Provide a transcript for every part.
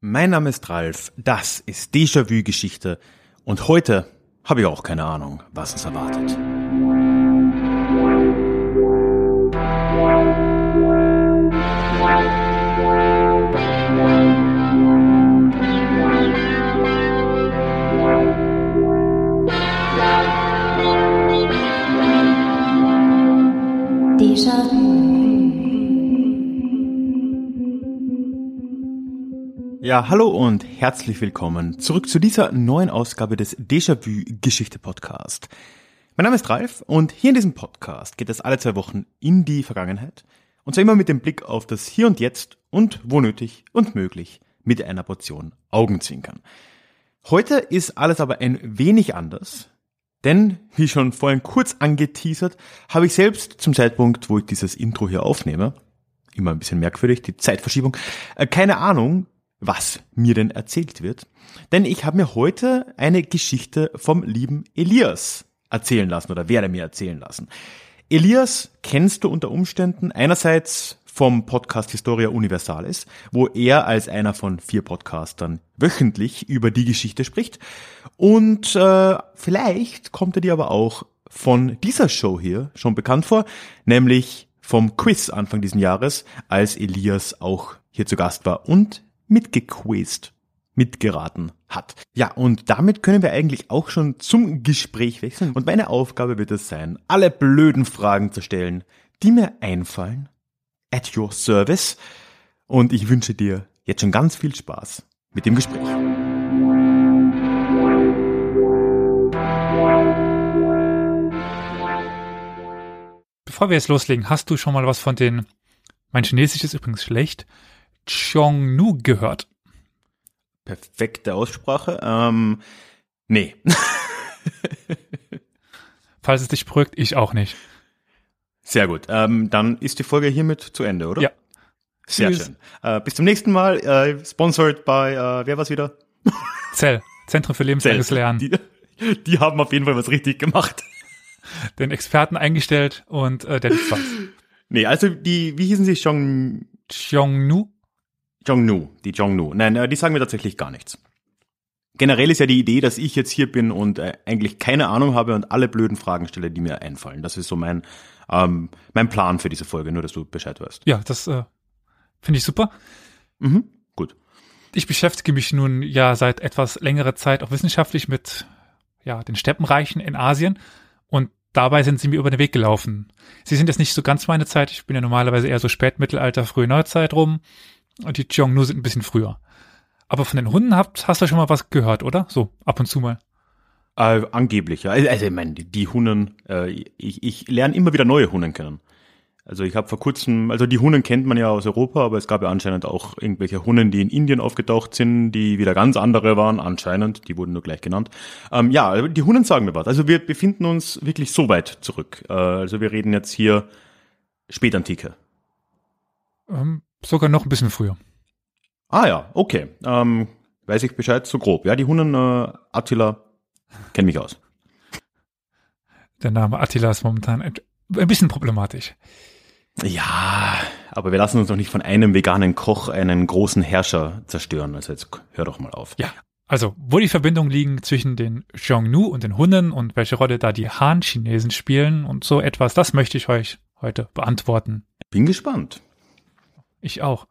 Mein Name ist Ralf, das ist Déjà-vu Geschichte und heute habe ich auch keine Ahnung, was uns erwartet. Ja, hallo und herzlich willkommen zurück zu dieser neuen Ausgabe des Déjà-vu Geschichte Podcast. Mein Name ist Ralf und hier in diesem Podcast geht es alle zwei Wochen in die Vergangenheit und zwar immer mit dem Blick auf das Hier und Jetzt und wo nötig und möglich mit einer Portion Augenzwinkern. Heute ist alles aber ein wenig anders, denn, wie schon vorhin kurz angeteasert, habe ich selbst zum Zeitpunkt, wo ich dieses Intro hier aufnehme, immer ein bisschen merkwürdig, die Zeitverschiebung, äh, keine Ahnung, was mir denn erzählt wird. Denn ich habe mir heute eine Geschichte vom lieben Elias erzählen lassen oder werde mir erzählen lassen. Elias kennst du unter Umständen einerseits vom Podcast Historia Universalis, wo er als einer von vier Podcastern wöchentlich über die Geschichte spricht. Und äh, vielleicht kommt er dir aber auch von dieser Show hier schon bekannt vor, nämlich vom Quiz Anfang diesen Jahres, als Elias auch hier zu Gast war und mitgequizt, mitgeraten hat. Ja, und damit können wir eigentlich auch schon zum Gespräch wechseln. Und meine Aufgabe wird es sein, alle blöden Fragen zu stellen, die mir einfallen, at your service. Und ich wünsche dir jetzt schon ganz viel Spaß mit dem Gespräch. Bevor wir jetzt loslegen, hast du schon mal was von den, mein Chinesisch ist übrigens schlecht, Chongnu gehört? Perfekte Aussprache. Ähm, nee. Falls es dich beruhigt, ich auch nicht. Sehr gut. Ähm, dann ist die Folge hiermit zu Ende, oder? Ja. Sehr Tschüss. schön. Äh, bis zum nächsten Mal. Äh, sponsored by, äh, wer war's wieder? Zell, Zentrum für lebenslanges Lernen. Die, die haben auf jeden Fall was richtig gemacht. Den Experten eingestellt und äh, der liegt was. Nee, also die, wie hießen sie? Chong, Chongnu? Jongnu, die Jongnu. Nein, äh, die sagen mir tatsächlich gar nichts. Generell ist ja die Idee, dass ich jetzt hier bin und äh, eigentlich keine Ahnung habe und alle blöden Fragen stelle, die mir einfallen. Das ist so mein, ähm, mein Plan für diese Folge, nur dass du Bescheid weißt. Ja, das äh, finde ich super. Mhm, gut. Ich beschäftige mich nun ja seit etwas längerer Zeit auch wissenschaftlich mit ja, den Steppenreichen in Asien und dabei sind sie mir über den Weg gelaufen. Sie sind jetzt nicht so ganz meine Zeit. Ich bin ja normalerweise eher so Spätmittelalter, frühe Neuzeit rum und die Xiongnu sind ein bisschen früher. Aber von den Hunden habt, hast du schon mal was gehört, oder? So, ab und zu mal. Äh, angeblich, ja. Also ich meine, die, Hunnen, äh, ich, ich lerne immer wieder neue Hunnen kennen. Also ich habe vor kurzem, also die Hunnen kennt man ja aus Europa, aber es gab ja anscheinend auch irgendwelche Hunnen, die in Indien aufgetaucht sind, die wieder ganz andere waren, anscheinend, die wurden nur gleich genannt. Ähm, ja, die Hunnen sagen mir was. Also wir befinden uns wirklich so weit zurück. Äh, also wir reden jetzt hier Spätantike. Ähm, sogar noch ein bisschen früher. Ah ja, okay. Ähm, weiß ich Bescheid, so grob. Ja, die Hunnen, äh, Attila, kenn mich aus. Der Name Attila ist momentan ein, bisschen problematisch. Ja, aber wir lassen uns doch nicht von einem veganen Koch einen großen Herrscher zerstören. Also jetzt hör doch mal auf. Ja, also wo die Verbindungen liegen zwischen den Xiongnu und den Hunnen und welche Rolle da die Han-Chinesen spielen und so etwas, das möchte ich euch heute beantworten. Bin gespannt. Ich auch.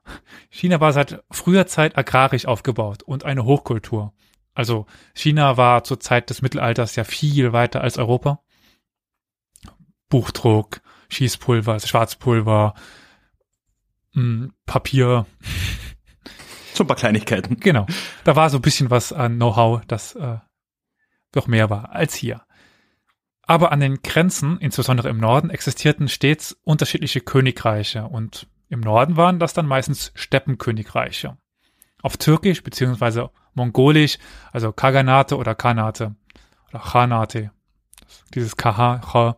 China war seit früher Zeit agrarisch aufgebaut und eine Hochkultur. Also China war zur Zeit des Mittelalters ja viel weiter als Europa. Buchdruck, Schießpulver, Schwarzpulver, mh, Papier. So ein paar Kleinigkeiten. Genau. Da war so ein bisschen was an Know-how, das äh, doch mehr war als hier. Aber an den Grenzen, insbesondere im Norden, existierten stets unterschiedliche Königreiche und im Norden waren das dann meistens Steppenkönigreiche. Auf Türkisch beziehungsweise Mongolisch, also Kaganate oder Khanate oder Khanate. Dieses KH. Ch.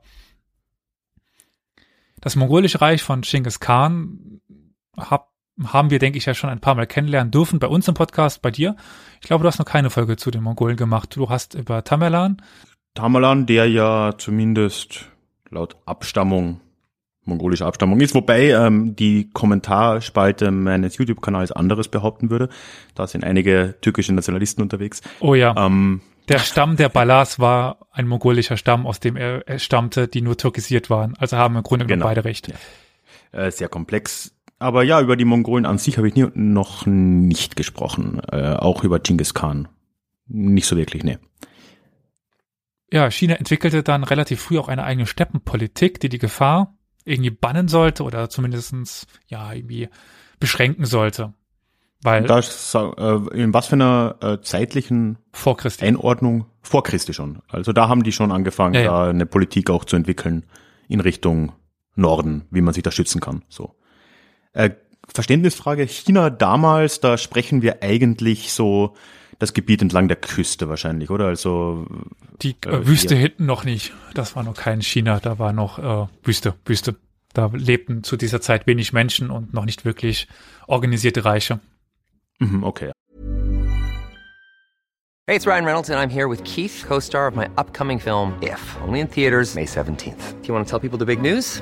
Das mongolische Reich von Genghis Khan hab, haben wir, denke ich, ja schon ein paar Mal kennenlernen dürfen bei uns im Podcast, bei dir. Ich glaube, du hast noch keine Folge zu den Mongolen gemacht. Du hast über Tamerlan. Tamerlan, der ja zumindest laut Abstammung mongolischer Abstammung ist, wobei ähm, die Kommentarspalte meines YouTube-Kanals anderes behaupten würde. Da sind einige türkische Nationalisten unterwegs. Oh ja. Ähm, der Stamm der Balas war ein mongolischer Stamm, aus dem er, er stammte, die nur türkisiert waren. Also haben im Grunde genommen genau. beide recht. Ja. Äh, sehr komplex. Aber ja, über die Mongolen an sich habe ich nie, noch nicht gesprochen. Äh, auch über Genghis Khan. Nicht so wirklich, ne. Ja, China entwickelte dann relativ früh auch eine eigene Steppenpolitik, die die Gefahr irgendwie bannen sollte oder zumindestens ja irgendwie beschränken sollte. Weil das, äh, in was für einer äh, zeitlichen vor Christi. Einordnung vor Christi schon. Also da haben die schon angefangen, ja, ja. da eine Politik auch zu entwickeln in Richtung Norden, wie man sich da schützen kann. So. Äh, Verständnisfrage, China damals, da sprechen wir eigentlich so das Gebiet entlang der Küste wahrscheinlich, oder? Also die äh, Wüste hier. hinten noch nicht. Das war noch kein China, da war noch äh, Wüste, Wüste. Da lebten zu dieser Zeit wenig Menschen und noch nicht wirklich organisierte Reiche. Mhm, okay. Hey, it's Ryan Reynolds and I'm here with Keith, co-star of my upcoming film If, only in theaters May 17th. Do you want to tell people the big news?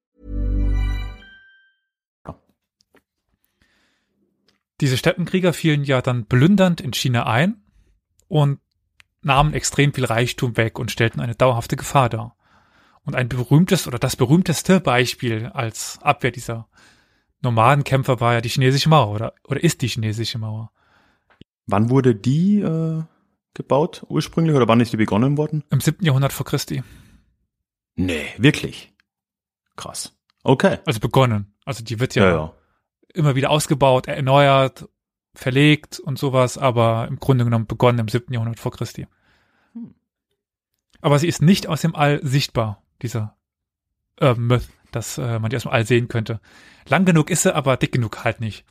Diese Steppenkrieger fielen ja dann plündernd in China ein und nahmen extrem viel Reichtum weg und stellten eine dauerhafte Gefahr dar. Und ein berühmtes oder das berühmteste Beispiel als Abwehr dieser Nomadenkämpfer war ja die chinesische Mauer oder, oder ist die chinesische Mauer. Wann wurde die äh, gebaut ursprünglich oder wann ist die begonnen worden? Im siebten Jahrhundert vor Christi. Nee, wirklich. Krass. Okay. Also begonnen. Also die wird ja, ja, ja immer wieder ausgebaut, erneuert, verlegt und sowas, aber im Grunde genommen begonnen im siebten Jahrhundert vor Christi. Hm. Aber sie ist nicht aus dem All sichtbar, dieser äh, Myth, dass äh, man die aus dem All sehen könnte. Lang genug ist sie, aber dick genug halt nicht.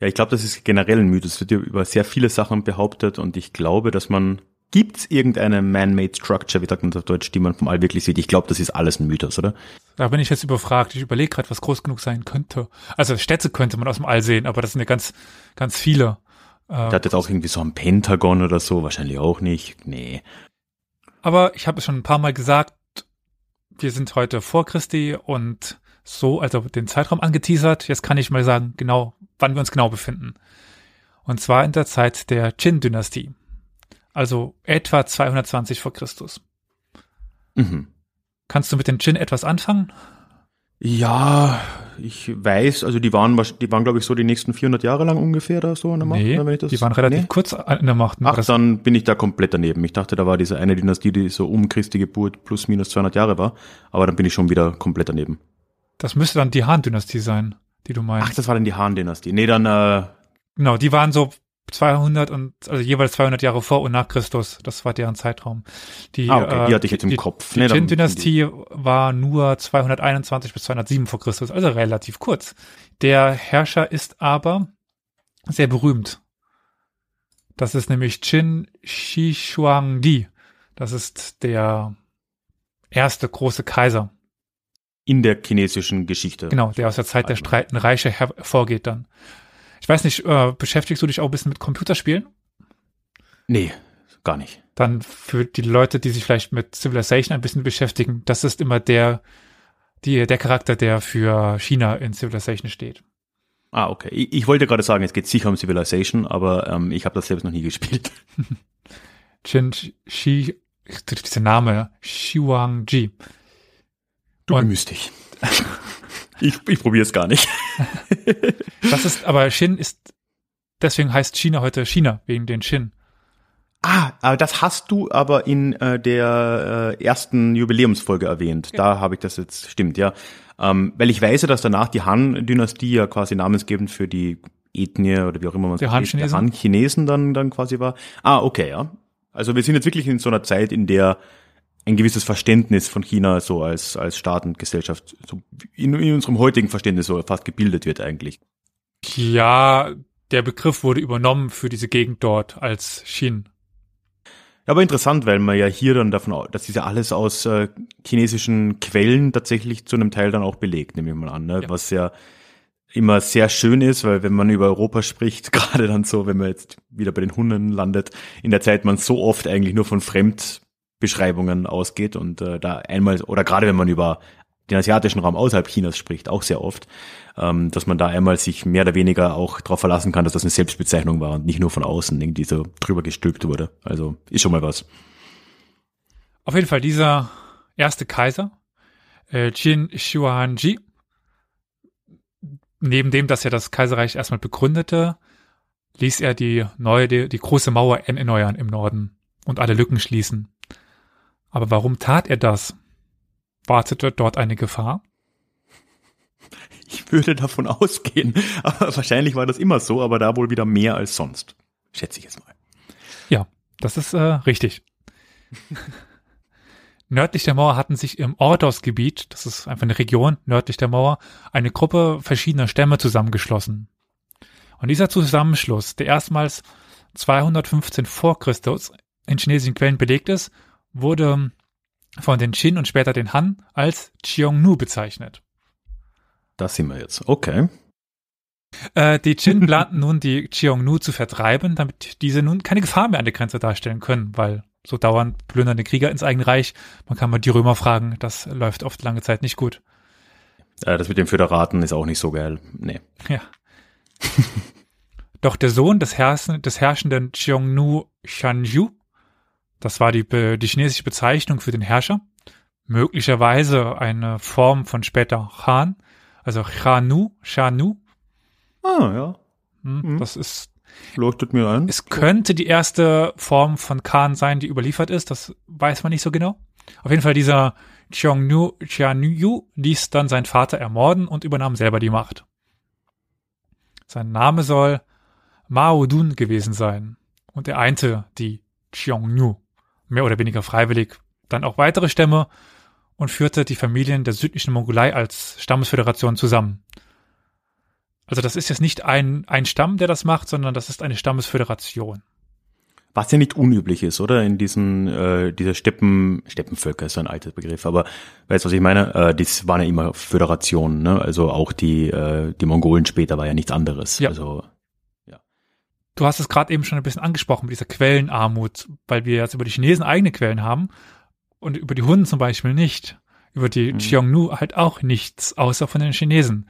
Ja, ich glaube, das ist generell ein Mythos. Es wird ja über sehr viele Sachen behauptet und ich glaube, dass man Gibt es irgendeine man-made structure, wie sagt man das auf Deutsch, die man vom All wirklich sieht? Ich glaube, das ist alles ein Mythos, oder? Da bin ich jetzt überfragt. Ich überlege gerade, was groß genug sein könnte. Also Städte könnte man aus dem All sehen, aber das sind ja ganz, ganz viele. Äh, der hat jetzt auch irgendwie so ein Pentagon oder so, wahrscheinlich auch nicht. Nee. Aber ich habe es schon ein paar Mal gesagt, wir sind heute vor Christi und so, also den Zeitraum angeteasert. Jetzt kann ich mal sagen, genau, wann wir uns genau befinden. Und zwar in der Zeit der Qin-Dynastie also etwa 220 vor Christus. Mhm. Kannst du mit den Djinn etwas anfangen? Ja, ich weiß, also die waren, die waren glaube ich so die nächsten 400 Jahre lang ungefähr da so an der Macht. Nee, wenn ich das, die waren relativ nee? kurz in der Macht. Ach, dann bin ich da komplett daneben. Ich dachte, da war diese eine Dynastie, die so um Christi Geburt plus minus 200 Jahre war, aber dann bin ich schon wieder komplett daneben. Das müsste dann die Han-Dynastie sein, die du meinst. Ach, das war dann die Han-Dynastie. Nee, dann äh, Genau, die waren so 200 und also jeweils 200 Jahre vor und nach Christus. Das war deren Zeitraum. Die, ah, okay, die hatte ich jetzt im die, Kopf. Die nee, Qin-Dynastie war nur 221 bis 207 vor Christus, also relativ kurz. Der Herrscher ist aber sehr berühmt. Das ist nämlich Qin Shi Huangdi. Das ist der erste große Kaiser. In der chinesischen Geschichte. Genau, der aus der Zeit der streitenden Reiche hervorgeht dann. Ich weiß nicht, äh, beschäftigst du dich auch ein bisschen mit Computerspielen? Nee, gar nicht. Dann für die Leute, die sich vielleicht mit Civilization ein bisschen beschäftigen, das ist immer der, die, der Charakter, der für China in Civilization steht. Ah, okay. Ich, ich wollte gerade sagen, es geht sicher um Civilization, aber ähm, ich habe das selbst noch nie gespielt. Chin Shi, dieser Name, Wang Ji. Du bemühst dich. Ich, ich probiere es gar nicht. das ist, aber Shin ist, deswegen heißt China heute China, wegen den Shin. Ah, aber das hast du aber in äh, der äh, ersten Jubiläumsfolge erwähnt. Ja. Da habe ich das jetzt, stimmt, ja. Ähm, weil ich weiß dass danach die Han-Dynastie ja quasi namensgebend für die Ethnie oder wie auch immer man es Han-Chinesen Han dann, dann quasi war. Ah, okay, ja. Also wir sind jetzt wirklich in so einer Zeit, in der ein gewisses Verständnis von China so als, als Staat und Gesellschaft so in, in unserem heutigen Verständnis so fast gebildet wird eigentlich. Ja, der Begriff wurde übernommen für diese Gegend dort als Xin. Ja, aber interessant, weil man ja hier dann davon, das ist ja alles aus äh, chinesischen Quellen tatsächlich zu einem Teil dann auch belegt, nehme ich mal an, ne? Ja. was ja immer sehr schön ist, weil wenn man über Europa spricht, gerade dann so, wenn man jetzt wieder bei den Hunden landet, in der Zeit man so oft eigentlich nur von Fremdbeschreibungen ausgeht und äh, da einmal, oder gerade wenn man über den asiatischen Raum außerhalb Chinas spricht, auch sehr oft, ähm, dass man da einmal sich mehr oder weniger auch darauf verlassen kann, dass das eine Selbstbezeichnung war und nicht nur von außen irgendwie so drüber gestülpt wurde. Also ist schon mal was. Auf jeden Fall dieser erste Kaiser, äh, Qin Huangji, neben dem, dass er das Kaiserreich erstmal begründete, ließ er die neue, die, die große Mauer erneuern im Norden und alle Lücken schließen. Aber warum tat er das? Wartete dort eine Gefahr? Ich würde davon ausgehen. Aber wahrscheinlich war das immer so, aber da wohl wieder mehr als sonst. Schätze ich jetzt mal. Ja, das ist äh, richtig. nördlich der Mauer hatten sich im Ordos-Gebiet, das ist einfach eine Region nördlich der Mauer, eine Gruppe verschiedener Stämme zusammengeschlossen. Und dieser Zusammenschluss, der erstmals 215 vor Christus in chinesischen Quellen belegt ist, wurde von den Qin und später den Han als Xiongnu bezeichnet. Das sind wir jetzt. Okay. Äh, die Qin planten nun, die Xiongnu zu vertreiben, damit diese nun keine Gefahr mehr an der Grenze darstellen können, weil so dauernd plündernde Krieger ins eigene Reich. Man kann mal die Römer fragen, das läuft oft lange Zeit nicht gut. Äh, das mit dem Föderaten ist auch nicht so geil. Nee. Ja. Doch der Sohn des, Herrschen, des herrschenden Xiongnu Shanju, das war die, die chinesische Bezeichnung für den Herrscher, möglicherweise eine Form von später Han, also Chanu, Shanu, Ah, ja. hm, Mhm. das ist Leuchtet mir ein. Es könnte die erste Form von Khan sein, die überliefert ist. Das weiß man nicht so genau. Auf jeden Fall dieser Xiongnu Xianyu ließ dann seinen Vater ermorden und übernahm selber die Macht. Sein Name soll Mao Dun gewesen sein und er einte die Xiongnu mehr oder weniger freiwillig, dann auch weitere Stämme und führte die Familien der südlichen Mongolei als Stammesföderation zusammen. Also das ist jetzt nicht ein, ein Stamm, der das macht, sondern das ist eine Stammesföderation. Was ja nicht unüblich ist, oder? In diesen, äh, dieser Steppen, Steppenvölker ist so ein alter Begriff, aber weißt du, was ich meine? Äh, das waren ja immer Föderationen, ne? Also auch die, äh, die Mongolen später war ja nichts anderes. Ja. Also, Du hast es gerade eben schon ein bisschen angesprochen mit dieser Quellenarmut, weil wir jetzt über die Chinesen eigene Quellen haben und über die Hunden zum Beispiel nicht. Über die Mhm. Xiongnu halt auch nichts, außer von den Chinesen.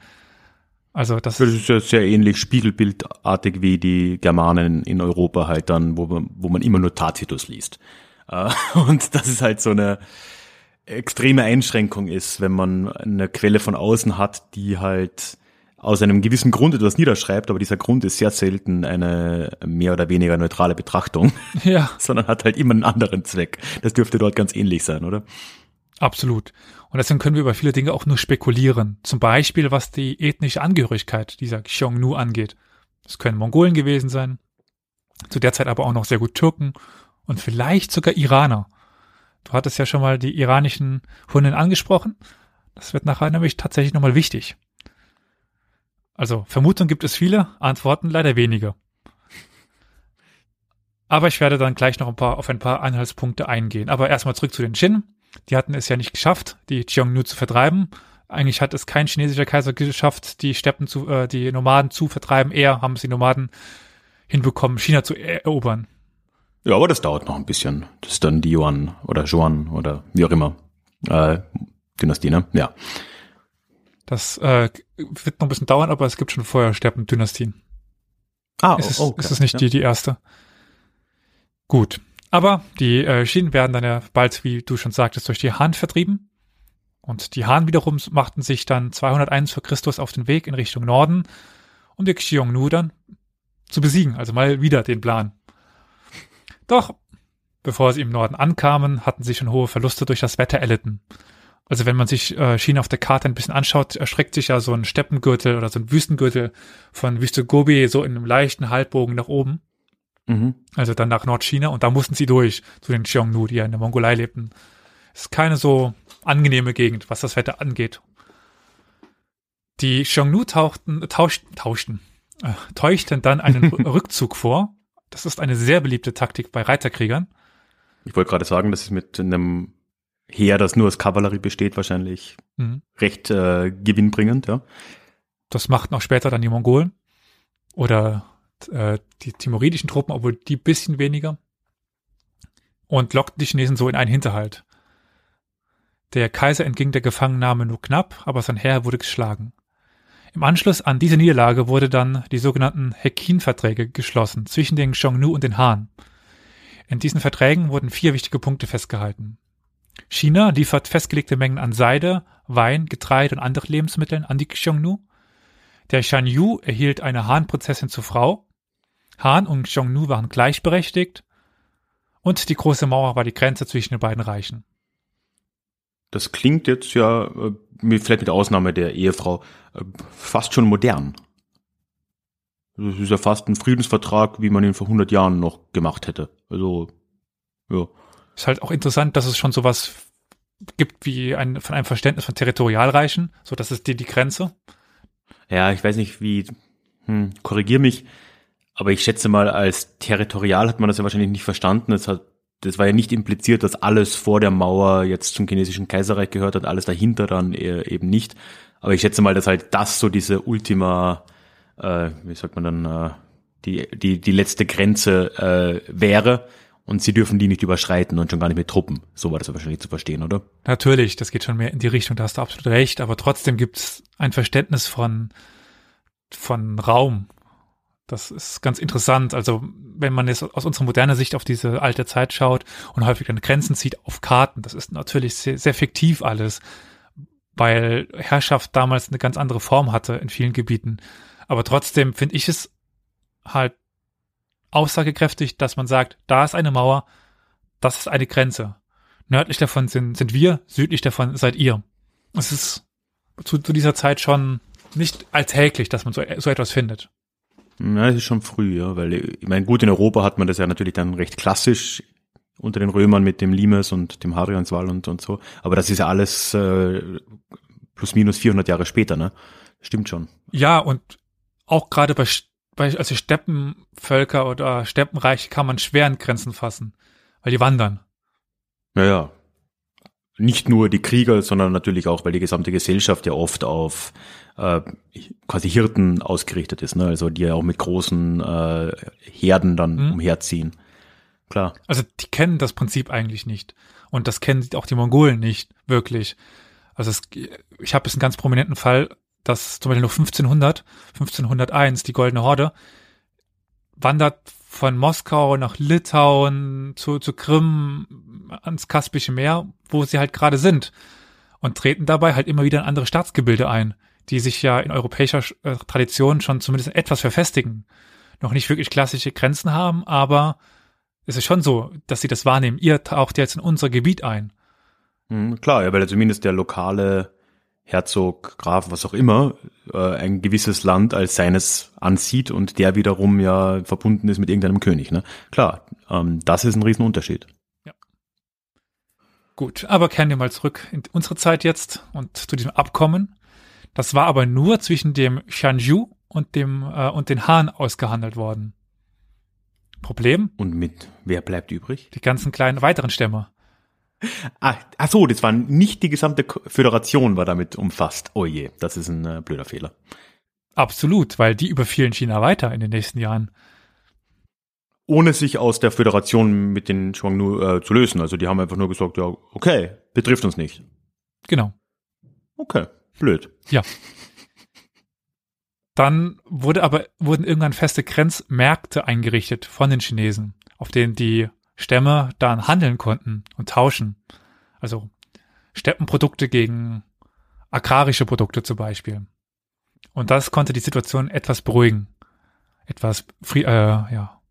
Also das, das ist ja sehr ähnlich spiegelbildartig wie die Germanen in Europa halt dann, wo man, wo man immer nur Tacitus liest. Äh, und das ist halt so eine extreme Einschränkung ist, wenn man eine Quelle von außen hat, die halt aus einem gewissen Grund etwas niederschreibt, aber dieser Grund ist sehr selten eine mehr oder weniger neutrale Betrachtung, ja, sondern hat halt immer einen anderen Zweck. Das dürfte dort ganz ähnlich sein, oder? absolut. Und deswegen können wir über viele Dinge auch nur spekulieren. Zum Beispiel, was die ethnische Angehörigkeit dieser Xiongnu angeht. Es können Mongolen gewesen sein, zu der Zeit aber auch noch sehr gut Türken und vielleicht sogar Iraner. Du hattest ja schon mal die iranischen Hunden angesprochen. Das wird nachher nämlich tatsächlich nochmal wichtig. Also Vermutungen gibt es viele, Antworten leider wenige. Aber ich werde dann gleich noch ein paar, auf ein paar Anhaltspunkte eingehen. Aber erstmal zurück zu den Jin. Die hatten es ja nicht geschafft, die Xiongnu zu vertreiben. Eigentlich hat es kein chinesischer Kaiser geschafft, die Steppen zu, äh, die Nomaden zu vertreiben. Eher haben es die Nomaden hinbekommen, China zu erobern. Ja, aber das dauert noch ein bisschen. Das ist dann die Yuan oder Zhuan oder wie auch immer. Äh, Dynastie, ne? Ja. Das äh, wird noch ein bisschen dauern, aber es gibt schon vorher Steppen-Dynastien. Ah, Es ist, okay. es ist nicht ja. die, die erste. Gut. Aber die äh, Schienen werden dann ja bald, wie du schon sagtest, durch die Han vertrieben. Und die Han wiederum machten sich dann 201 vor Christus auf den Weg in Richtung Norden, um die Xiongnu dann zu besiegen. Also mal wieder den Plan. Doch, bevor sie im Norden ankamen, hatten sie schon hohe Verluste durch das Wetter erlitten. Also wenn man sich äh, China auf der Karte ein bisschen anschaut, erstreckt sich ja so ein Steppengürtel oder so ein Wüstengürtel von Wüste Gobi so in einem leichten Halbbogen nach oben. Mhm. Also dann nach Nordchina und da mussten sie durch zu den Xiongnu, die ja in der Mongolei lebten. Ist keine so angenehme Gegend, was das Wetter angeht. Die Xiongnu tauchten, tauschten, tauschten. äh, täuschten dann einen Rückzug vor. Das ist eine sehr beliebte Taktik bei Reiterkriegern. Ich wollte gerade sagen, das ist mit einem Heer, das nur aus Kavallerie besteht, wahrscheinlich mhm. recht äh, gewinnbringend, ja. Das machten auch später dann die Mongolen oder äh, die timoridischen Truppen, obwohl die bisschen weniger. Und lockten die Chinesen so in einen Hinterhalt. Der Kaiser entging der Gefangennahme nur knapp, aber sein Heer wurde geschlagen. Im Anschluss an diese Niederlage wurde dann die sogenannten Hekin-Verträge geschlossen zwischen den Xiongnu und den Han. In diesen Verträgen wurden vier wichtige Punkte festgehalten. China liefert festgelegte Mengen an Seide, Wein, Getreide und anderen Lebensmitteln an die Xiongnu. Der Shan Yu erhielt eine Han-Prinzessin zur Frau. Han und Xiongnu waren gleichberechtigt. Und die große Mauer war die Grenze zwischen den beiden Reichen. Das klingt jetzt ja, äh, vielleicht mit Ausnahme der Ehefrau, äh, fast schon modern. Das ist ja fast ein Friedensvertrag, wie man ihn vor 100 Jahren noch gemacht hätte. Also, ja. Ist halt auch interessant, dass es schon sowas gibt wie ein, von einem Verständnis von Territorialreichen, so das ist die, die Grenze. Ja, ich weiß nicht, wie, hm, korrigier mich, aber ich schätze mal, als territorial hat man das ja wahrscheinlich nicht verstanden. Es hat, das war ja nicht impliziert, dass alles vor der Mauer jetzt zum chinesischen Kaiserreich gehört hat, alles dahinter dann eben nicht. Aber ich schätze mal, dass halt das so diese Ultima, äh, wie sagt man dann, äh, die, die, die letzte Grenze äh, wäre und sie dürfen die nicht überschreiten und schon gar nicht mit Truppen. So war das wahrscheinlich zu verstehen, oder? Natürlich, das geht schon mehr in die Richtung, da hast du absolut recht, aber trotzdem gibt es ein Verständnis von, von Raum. Das ist ganz interessant. Also, wenn man jetzt aus unserer modernen Sicht auf diese alte Zeit schaut und häufig dann Grenzen zieht auf Karten, das ist natürlich sehr, sehr fiktiv alles, weil Herrschaft damals eine ganz andere Form hatte in vielen Gebieten. Aber trotzdem finde ich es halt aussagekräftig, dass man sagt, da ist eine Mauer, das ist eine Grenze. Nördlich davon sind, sind wir, südlich davon seid ihr. Es ist zu, zu dieser Zeit schon nicht alltäglich, dass man so, so etwas findet. Ja, es ist schon früh, ja, weil ich meine, gut, in Europa hat man das ja natürlich dann recht klassisch unter den Römern mit dem Limes und dem Hadrianswall und, und so. Aber das ist ja alles äh, plus minus 400 Jahre später, ne? Stimmt schon. Ja, und auch gerade bei bei, also Steppenvölker oder Steppenreiche kann man schwer an Grenzen fassen, weil die wandern. Naja. Nicht nur die Krieger, sondern natürlich auch, weil die gesamte Gesellschaft ja oft auf äh, quasi Hirten ausgerichtet ist, ne? Also die ja auch mit großen äh, Herden dann mhm. umherziehen. Klar. Also die kennen das Prinzip eigentlich nicht. Und das kennen auch die Mongolen nicht, wirklich. Also es, ich habe jetzt einen ganz prominenten Fall dass zum Beispiel noch 1500, 1501, die Goldene Horde, wandert von Moskau nach Litauen zu, zu Krim ans Kaspische Meer, wo sie halt gerade sind und treten dabei halt immer wieder in andere Staatsgebilde ein, die sich ja in europäischer äh, Tradition schon zumindest etwas verfestigen. Noch nicht wirklich klassische Grenzen haben, aber es ist schon so, dass sie das wahrnehmen. Ihr taucht jetzt in unser Gebiet ein. Mhm, klar, ja, weil zumindest der lokale Herzog, Graf, was auch immer, äh, ein gewisses Land als seines ansieht und der wiederum ja verbunden ist mit irgendeinem König. Ne? Klar, ähm, das ist ein Riesenunterschied. Ja. Gut, aber kehren wir mal zurück in unsere Zeit jetzt und zu diesem Abkommen. Das war aber nur zwischen dem Shanju und dem äh, und den Han ausgehandelt worden. Problem? Und mit wer bleibt übrig? Die ganzen kleinen weiteren Stämme. Ach, ach so, das war nicht die gesamte Föderation war damit umfasst. Oh je, das ist ein äh, blöder Fehler. Absolut, weil die überfielen China weiter in den nächsten Jahren. Ohne sich aus der Föderation mit den Shuangnu äh, zu lösen. Also die haben einfach nur gesagt, ja, okay, betrifft uns nicht. Genau. Okay, blöd. Ja. Dann wurde aber, wurden irgendwann feste Grenzmärkte eingerichtet von den Chinesen, auf denen die Stämme dann handeln konnten und tauschen. Also Steppenprodukte gegen agrarische Produkte zum Beispiel. Und das konnte die Situation etwas beruhigen. Etwas, äh, ja,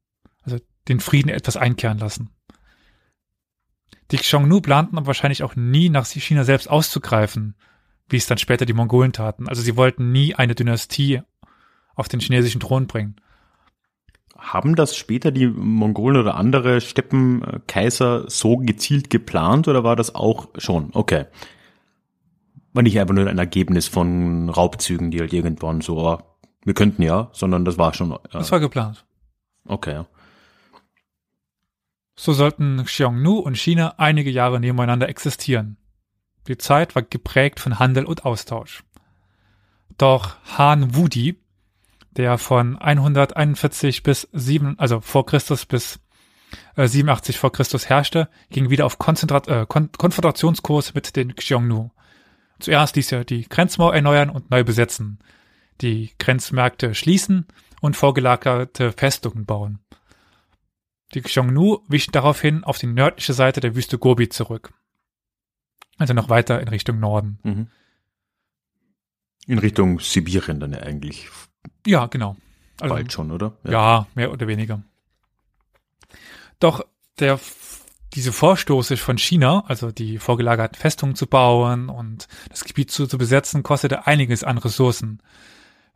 also den Frieden etwas einkehren lassen. Die Xiongnu planten aber wahrscheinlich auch nie nach China selbst auszugreifen, wie es dann später die Mongolen taten. Also sie wollten nie eine Dynastie auf den chinesischen Thron bringen. Haben das später die Mongolen oder andere Steppenkaiser so gezielt geplant oder war das auch schon? Okay. War nicht einfach nur ein Ergebnis von Raubzügen, die halt irgendwann so, oh, Wir könnten ja, sondern das war schon. Äh, Das war geplant. okay, ja. So sollten Xiongnu und China einige Jahre nebeneinander existieren. Die Zeit war geprägt von Handel und Austausch. Doch Han Wudi, der von 141 bis 7, also vor Christus bis äh, 87 vor Christus herrschte, ging wieder auf Konzentrat äh, Kon Konfrontationskurs mit den Xiongnu. Zuerst ließ er die Grenzmauer erneuern und neu besetzen, die Grenzmärkte schließen und vorgelagerte Festungen bauen. Die Xiongnu wichen daraufhin auf die nördliche Seite der Wüste Gobi zurück. Also noch weiter in Richtung Norden. Mhm. In Richtung Sibirien dann ja eigentlich Ja, genau. Also, bald schon, oder? ja. mehr oder weniger. Doch der, diese Vorstoße von China, also die vorgelagerten Festungen zu bauen und das Gebiet zu, zu besetzen, kostete einiges an Ressourcen.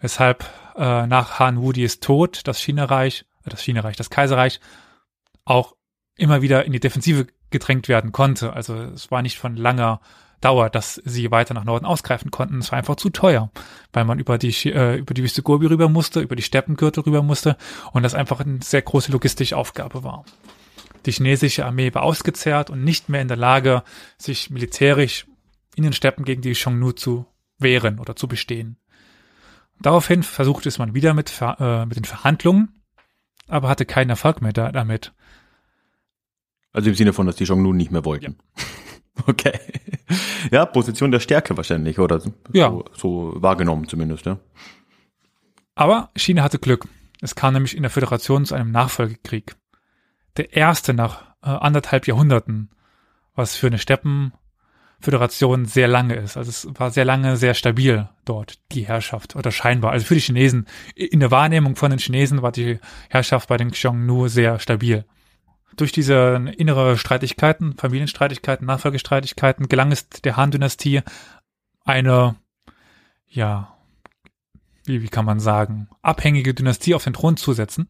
Weshalb äh, nach Han Wudis Tod das China-Reich, äh, das China-Reich, das Kaiserreich auch immer wieder in die Defensive gedrängt werden konnte. Also es war nicht von langer Dauer, dass sie weiter nach Norden ausgreifen konnten. Es war einfach zu teuer, weil man über die äh, über die Wüste Gobi rüber musste, über die Steppengürtel rüber musste und das einfach eine sehr große logistische Aufgabe war. Die chinesische Armee war ausgezehrt und nicht mehr in der Lage, sich militärisch in den Steppen gegen die Xiongnu zu wehren oder zu bestehen. Daraufhin versuchte es man wieder mit, äh, mit den Verhandlungen, aber hatte keinen Erfolg mehr da, damit. Also im Sinne von, dass die Xiongnu nicht mehr wollten. Okay. Ja, Position der Stärke wahrscheinlich, oder? So, Ja. so wahrgenommen zumindest, ja. Aber China hatte Glück. Es kam nämlich in der Föderation zu einem Nachfolgekrieg. Der erste nach äh, anderthalb Jahrhunderten, was für eine Steppenföderation sehr lange ist. Also es war sehr lange sehr stabil dort, die Herrschaft, oder scheinbar. Also für die Chinesen, in der Wahrnehmung von den Chinesen war die Herrschaft bei den Xiongnu sehr stabil. Durch diese innere Streitigkeiten, Familienstreitigkeiten, Nachfolgestreitigkeiten gelang es der Han-Dynastie eine, ja, wie, wie kann man sagen, abhängige Dynastie auf den Thron zu setzen.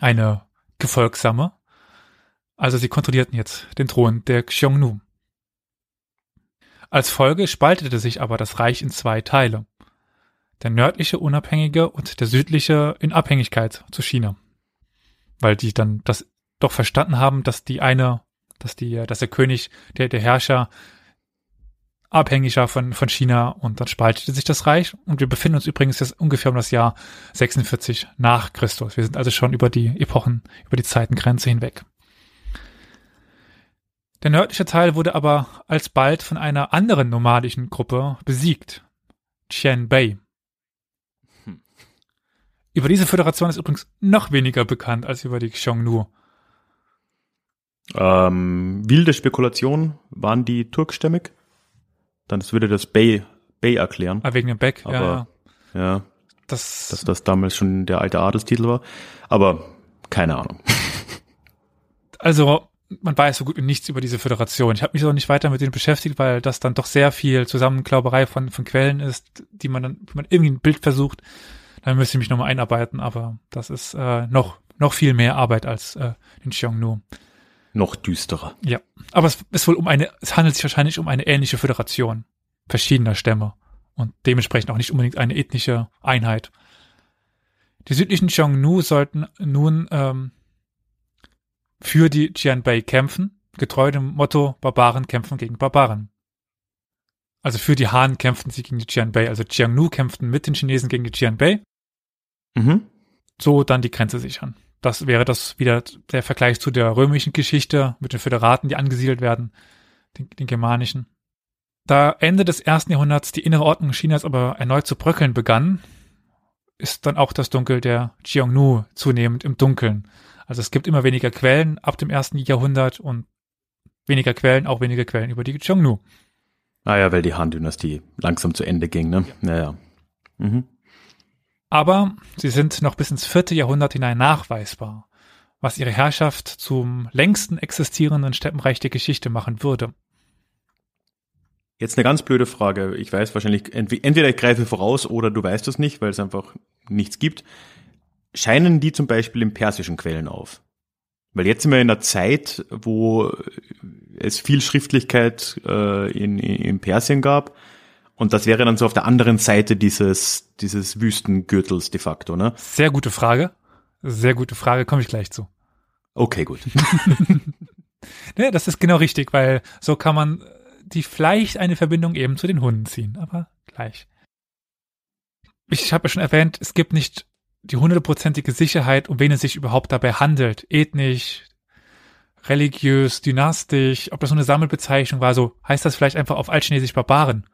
Eine gefolgsame. Also sie kontrollierten jetzt den Thron der Xiongnu. Als Folge spaltete sich aber das Reich in zwei Teile. Der nördliche Unabhängige und der südliche in Abhängigkeit zu China. Weil die dann das doch verstanden haben, dass die eine, dass die, dass der König, der, der Herrscher abhängiger von, von China und dann spaltete sich das Reich und wir befinden uns übrigens jetzt ungefähr um das Jahr 46 nach Christus. Wir sind also schon über die Epochen, über die Zeitengrenze hinweg. Der nördliche Teil wurde aber alsbald von einer anderen nomadischen Gruppe besiegt. Qianbei. Über diese Föderation ist übrigens noch weniger bekannt als über die Xiongnu. Ähm, wilde Spekulation, waren die turkstämmig? Dann das würde das Bay, Bay erklären. Ah, wegen dem Beck, ja, Aber- Ja, das, dass das damals schon der alte Adelstitel war. Aber keine Ahnung. also man weiß so gut wie nichts über diese Föderation. Ich habe mich auch nicht weiter mit denen beschäftigt, weil das dann doch sehr viel Zusammenklauberei von, von Quellen ist, die man dann, wenn man irgendwie ein Bild versucht, dann müsste ich mich nochmal einarbeiten, aber das ist äh, noch, noch viel mehr Arbeit als äh, in Xiongnu. Noch düsterer. Ja. Aber es ist wohl um eine, es handelt sich wahrscheinlich um eine ähnliche Föderation verschiedener Stämme und dementsprechend auch nicht unbedingt eine ethnische Einheit. Die südlichen Xiongnu sollten nun ähm, für die Qianbei kämpfen, getreu dem Motto Barbaren kämpfen gegen Barbaren. Also für die Han kämpften sie gegen die Qianbei, also Xiongnu kämpften mit den Chinesen gegen die Qianbei, Mhm. so dann die Grenze sichern. Das wäre das wieder der Vergleich zu der römischen Geschichte mit den Föderaten, die angesiedelt werden, den, den germanischen. Da Ende des ersten Jahrhunderts die innere Ordnung Chinas aber erneut zu bröckeln begann, ist dann auch das Dunkel der Xiongnu zunehmend im Dunkeln. Also es gibt immer weniger Quellen ab dem ersten Jahrhundert und weniger Quellen, auch weniger Quellen über die Xiongnu. Ah ja, weil die Han-Dynastie langsam zu Ende ging, ne? Naja. Mhm. Aber sie sind noch bis ins vierte Jahrhundert hinein nachweisbar, was ihre Herrschaft zum längsten existierenden Steppenreich der Geschichte machen würde. Jetzt eine ganz blöde Frage. Ich weiß wahrscheinlich, entwe- entweder ich greife voraus oder du weißt es nicht, weil es einfach nichts gibt. Scheinen die zum Beispiel in persischen Quellen auf? Weil jetzt sind wir in einer Zeit, wo es viel Schriftlichkeit äh, in, in Persien gab Und das wäre dann so auf der anderen Seite dieses, dieses Wüstengürtels de facto, ne? Sehr gute Frage. Sehr gute Frage, komme ich gleich zu. Okay, gut. Ne, das ist genau richtig, weil so kann man die vielleicht eine Verbindung eben zu den Hunden ziehen, aber gleich. Ich habe ja schon erwähnt, es gibt nicht die hundertprozentige Sicherheit, um wen es sich überhaupt dabei handelt. Ethnisch, religiös, dynastisch, ob das so eine Sammelbezeichnung war, so heißt das vielleicht einfach auf Altchinesisch Barbaren.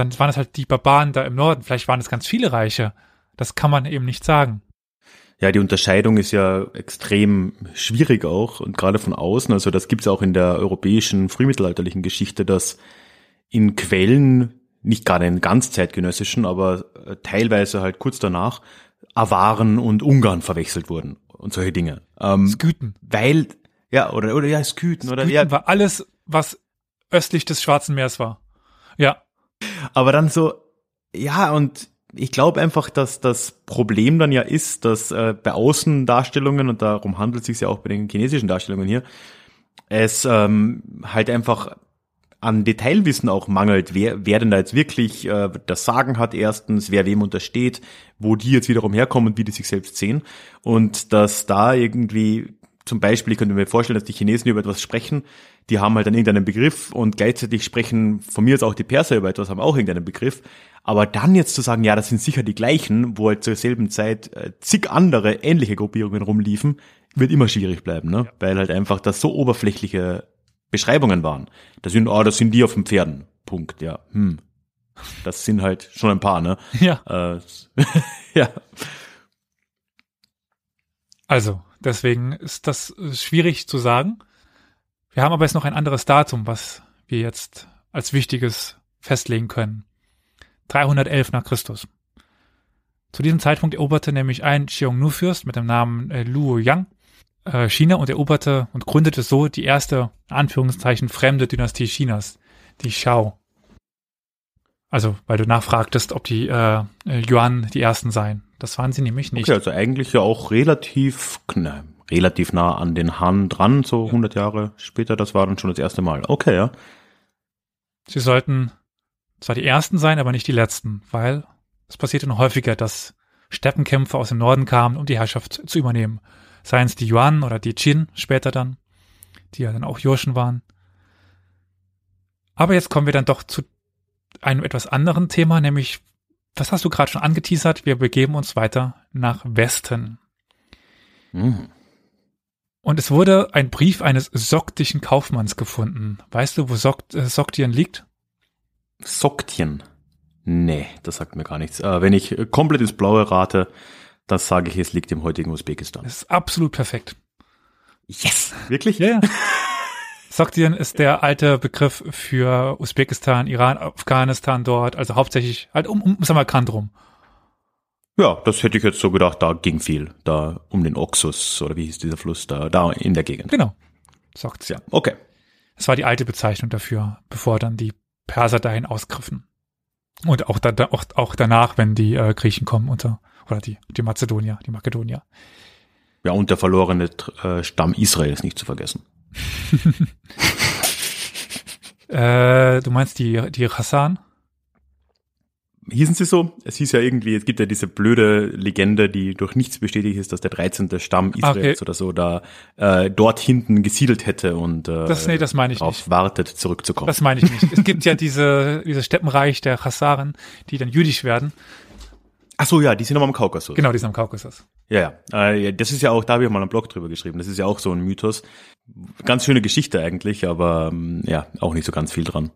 Dann waren es halt die Barbaren da im Norden, vielleicht waren es ganz viele Reiche. Das kann man eben nicht sagen. Ja, die Unterscheidung ist ja extrem schwierig auch und gerade von außen. Also das gibt es auch in der europäischen frühmittelalterlichen Geschichte, dass in Quellen, nicht gerade in ganz zeitgenössischen, aber äh, teilweise halt kurz danach, Awaren und Ungarn verwechselt wurden und solche Dinge. Ähm, Sküten. weil, ja, oder, oder ja, Sküten, oder Sküten ja, war alles, was östlich des Schwarzen Meers war. Ja, Aber dann so, ja, und ich glaube einfach, dass das Problem dann ja ist, dass äh, bei Außendarstellungen, und darum handelt es sich ja auch bei den chinesischen Darstellungen hier, es ähm, halt einfach an Detailwissen auch mangelt, wer, wer denn da jetzt wirklich äh, das Sagen hat erstens, wer wem untersteht, wo die jetzt wiederum herkommen und wie die sich selbst sehen. Und dass da irgendwie zum Beispiel, ich könnte mir vorstellen, dass die Chinesen über etwas sprechen, die haben halt dann irgendeinen Begriff und gleichzeitig sprechen von mir jetzt auch die Perser über etwas, haben auch irgendeinen Begriff. Aber dann jetzt zu sagen, ja, das sind sicher die gleichen, wo halt zur selben Zeit äh, zig andere ähnliche Gruppierungen rumliefen, wird immer schwierig bleiben, ne? Weil halt einfach das so oberflächliche Beschreibungen waren. Das sind, ah, das sind die auf den Pferden. Punkt, ja. Hm. Das sind halt schon ein paar, ne? ja. Äh, ja. Also, deswegen ist das äh, schwierig zu sagen. Wir haben aber jetzt noch ein anderes Datum, was wir jetzt als wichtiges festlegen können. 311 nach Christus. Zu diesem Zeitpunkt eroberte nämlich ein Xiongnu-Fürst mit dem Namen äh, Luo Yang äh, China und eroberte und gründete so die erste, in Anführungszeichen, fremde Dynastie Chinas, die Shao. Also, weil du nachfragtest, ob die äh, äh, Yuan die ersten seien. Das waren sie nämlich nicht. Okay, also eigentlich ja auch relativ, ne, relativ nah an den Han dran, so 100 Jahre später. Das war dann schon das erste Mal. Okay, ja. Sie sollten zwar die ersten sein, aber nicht die letzten, weil es passierte noch häufiger, dass Steppenkämpfer aus dem Norden kamen, um die Herrschaft zu übernehmen. Seien es die Yuan oder die Qin später dann, die ja dann auch Jurchen waren. Aber jetzt kommen wir dann doch zu einem etwas anderen Thema, nämlich, das hast du gerade schon angeteasert, wir begeben uns weiter nach Westen. Mhm. Und es wurde ein Brief eines soktischen Kaufmanns gefunden. Weißt du, wo Sok äh, Soktien liegt? Soktien. Nee, das sagt mir gar nichts. Äh, wenn ich komplett ins Blaue rate, das sage ich, es liegt im heutigen Usbekistan. Das ist absolut perfekt. Yes! Wirklich? Ja, ja. Soktien ist der alte Begriff für Usbekistan, Iran, Afghanistan dort, also hauptsächlich halt um, um Samarkand rum. Ja, das hätte ich jetzt so gedacht, da ging viel. Da um den Oxus, oder wie hieß dieser Fluss, da, da in der Gegend. Genau. Soktien. Ja, okay. Das war die alte Bezeichnung dafür, bevor dann die Perser dahin ausgriffen. Und auch, da, auch, auch danach, wenn die äh, Griechen kommen unter, oder die, die Mazedonier, die Makedonier. Ja, und der verlorene äh, Stamm Israels nicht zu vergessen. Äh, du meinst die, die Hassan? Hießen sie so? Es hieß ja irgendwie, es gibt ja diese blöde Legende, die durch nichts bestätigt ist, dass der 13. Stamm Israels Okay. oder so da äh, dort hinten gesiedelt hätte und äh, Das- nee, das meine ich darauf nicht. wartet, zurückzukommen. Das meine ich nicht. Es gibt ja diese, dieses Steppenreich der Chassaren, die dann jüdisch werden. Ach so, ja, die sind aber am Kaukasus. Genau, die sind am Kaukasus. Ja, ja. Äh, ja, das ist ja auch, da habe ich mal einen Blog drüber geschrieben. Das ist ja auch so ein Mythos. Ganz schöne Geschichte eigentlich, aber ähm, ja, auch nicht so ganz viel dran.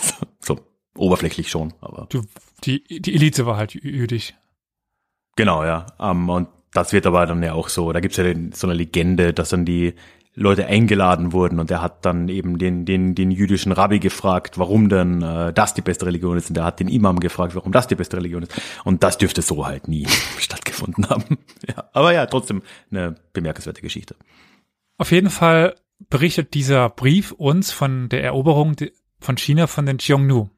so, so oberflächlich schon, aber Du, die, die Elite war halt jü- jüdisch. genau, ja. Ähm, und das wird aber dann ja auch so, da gibt's ja den, so eine Legende, dass dann die Leute eingeladen wurden und der hat dann eben den, den, den jüdischen Rabbi gefragt, warum denn äh, das die beste Religion ist und der hat den Imam gefragt, warum das die beste Religion ist und das dürfte so halt nie stattgefunden haben. Ja, aber ja, trotzdem eine bemerkenswerte Geschichte. Auf jeden Fall berichtet dieser Brief uns von der Eroberung von China von den Xiongnu.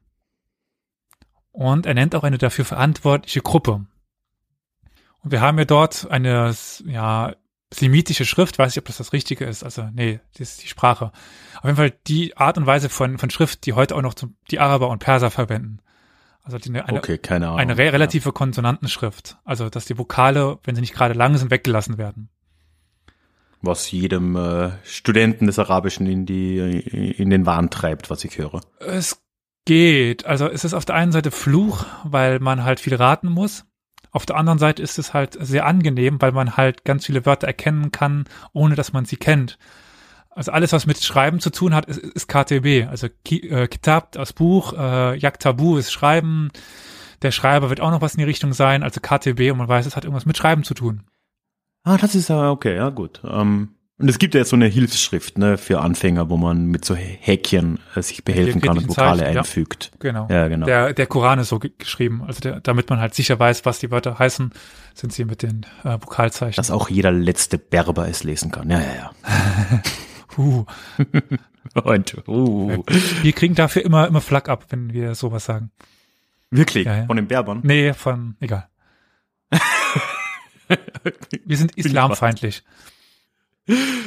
Und er nennt auch eine dafür verantwortliche Gruppe. Und wir haben ja dort eine, ja, semitische Schrift, weiß ich, ob das das Richtige ist. Also, nee, das ist die Sprache. Auf jeden Fall die Art und Weise von, von Schrift, die heute auch noch zum, die Araber und Perser verwenden. Also die, eine, Okay, eine re relative Konsonantenschrift. Also, dass die Vokale, wenn sie nicht gerade lang sind, weggelassen werden. Was jedem äh, Studenten des Arabischen in die in den Wahn treibt, was ich höre. Es geht. Also, es ist auf der einen Seite Fluch, weil man halt viel raten muss. Auf der anderen Seite ist es halt sehr angenehm, weil man halt ganz viele Wörter erkennen kann, ohne dass man sie kennt. Also alles, was mit Schreiben zu tun hat, ist, ist KTB. Also Ki äh, Kitab, das Buch, äh, Yaktabu ist Schreiben. Der Schreiber wird auch noch was in die Richtung sein, also KTB und man weiß, es hat irgendwas mit Schreiben zu tun. Ah, das ist ja okay, ja gut. Ähm, und es gibt ja jetzt so eine Hilfsschrift ne, für Anfänger, wo man mit so Häkchen äh, sich behelfen kann und Vokale Zeichen, ja. einfügt. Genau. Ja, genau. Der, der Koran ist so ge geschrieben, also der, damit man halt sicher weiß, was die Wörter heißen, sind sie mit den äh, Vokalzeichen. Dass auch jeder letzte Berber es lesen kann. Ja, ja, ja. Puh. Und, uh, Wir kriegen dafür immer, immer Flak ab, wenn wir sowas sagen. wirklich, Ja, ja. von den Berbern. Nee, von, egal. Wir sind islamfeindlich.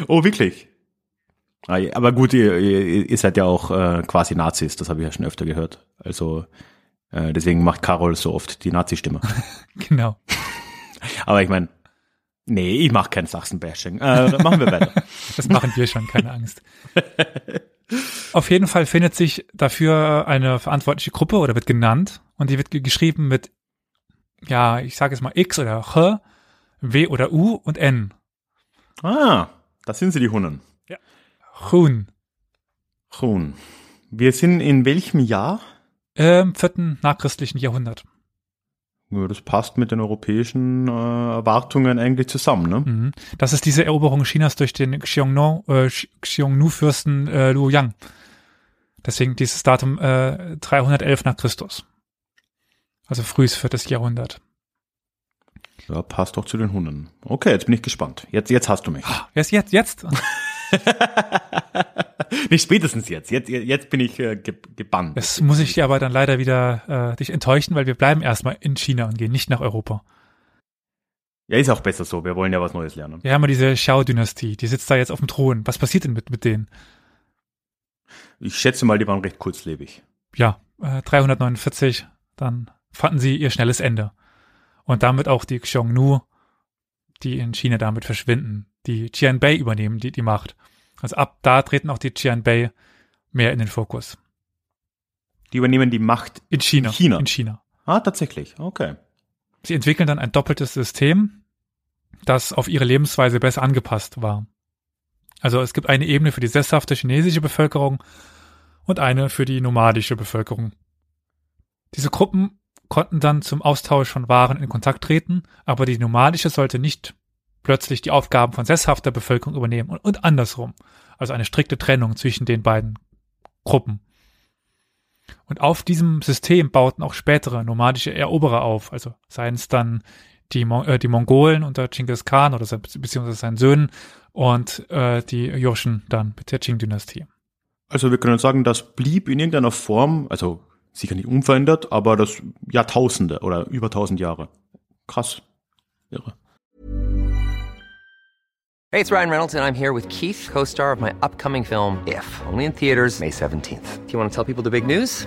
Oh, wirklich? Ah, aber gut, ihr, ihr, seid ja auch äh, quasi Nazis, das habe ich ja schon öfter gehört. Also äh, deswegen macht Carol so oft die Nazi-Stimme. Genau. aber ich meine, nee, ich mache kein Sachsen-Bashing. Äh, machen wir weiter. Das machen wir schon, keine Angst. Auf jeden Fall findet sich dafür eine verantwortliche Gruppe oder wird genannt und die wird ge- geschrieben mit, ja, ich sage es mal X oder Ch, W oder U und N. Ah, das sind sie, die Hunnen. Chun. Hun. Wir sind in welchem Jahr? Im vierten nachchristlichen Jahrhundert. Ja, das passt mit den europäischen äh, Erwartungen eigentlich zusammen, ne? Mhm. Das ist diese Eroberung Chinas durch den Xiongnu, äh, Xiongnu-Fürsten äh, Luo Yang. Deswegen dieses Datum äh, 311 nach Christus. Also frühes viertes Jahrhundert. Ja, passt doch zu den Hunnen. Okay, jetzt bin ich gespannt. Jetzt, jetzt hast du mich. Jetzt, jetzt, jetzt. Nicht spätestens jetzt. Jetzt, jetzt bin ich äh, ge gebannt. Das muss ich dir aber dann leider wieder äh, dich enttäuschen, weil wir bleiben erstmal in China und gehen nicht nach Europa. Ja, ist auch besser so. Wir wollen ja was Neues lernen. Wir haben ja diese Xiao-Dynastie, die sitzt da jetzt auf dem Thron. Was passiert denn mit, mit denen? Ich schätze mal, die waren recht kurzlebig. Ja, äh, 349, dann fanden sie ihr schnelles Ende. Und damit auch die Xiongnu, die in China damit verschwinden. Die Qianbei übernehmen die, die Macht. Also ab da treten auch die Qianbei mehr in den Fokus. Die übernehmen die Macht. In China. In China. In China. Ah, tatsächlich. Okay. Sie entwickeln dann ein doppeltes System, das auf ihre Lebensweise besser angepasst war. Also es gibt eine Ebene für die sesshafte chinesische Bevölkerung und eine für die nomadische Bevölkerung. Diese Gruppen konnten dann zum Austausch von Waren in Kontakt treten, aber die nomadische sollte nicht plötzlich die Aufgaben von sesshafter Bevölkerung übernehmen und, und andersrum. Also eine strikte Trennung zwischen den beiden Gruppen. Und auf diesem System bauten auch spätere nomadische Eroberer auf, also seien es dann die, Mon äh, die Mongolen unter Genghis Khan oder sein, beziehungsweise seinen Söhnen und äh, die Joschen dann mit der Qing-Dynastie. Also wir können sagen, das blieb in irgendeiner Form, also sicher nicht unverändert, aber das Jahrtausende oder über tausend Jahre. Krass. Irre. Hey, it's Ryan Reynolds, and I'm here with Keith, co star of my upcoming film, If, only in theaters, May 17th. Do you want to tell people the big news?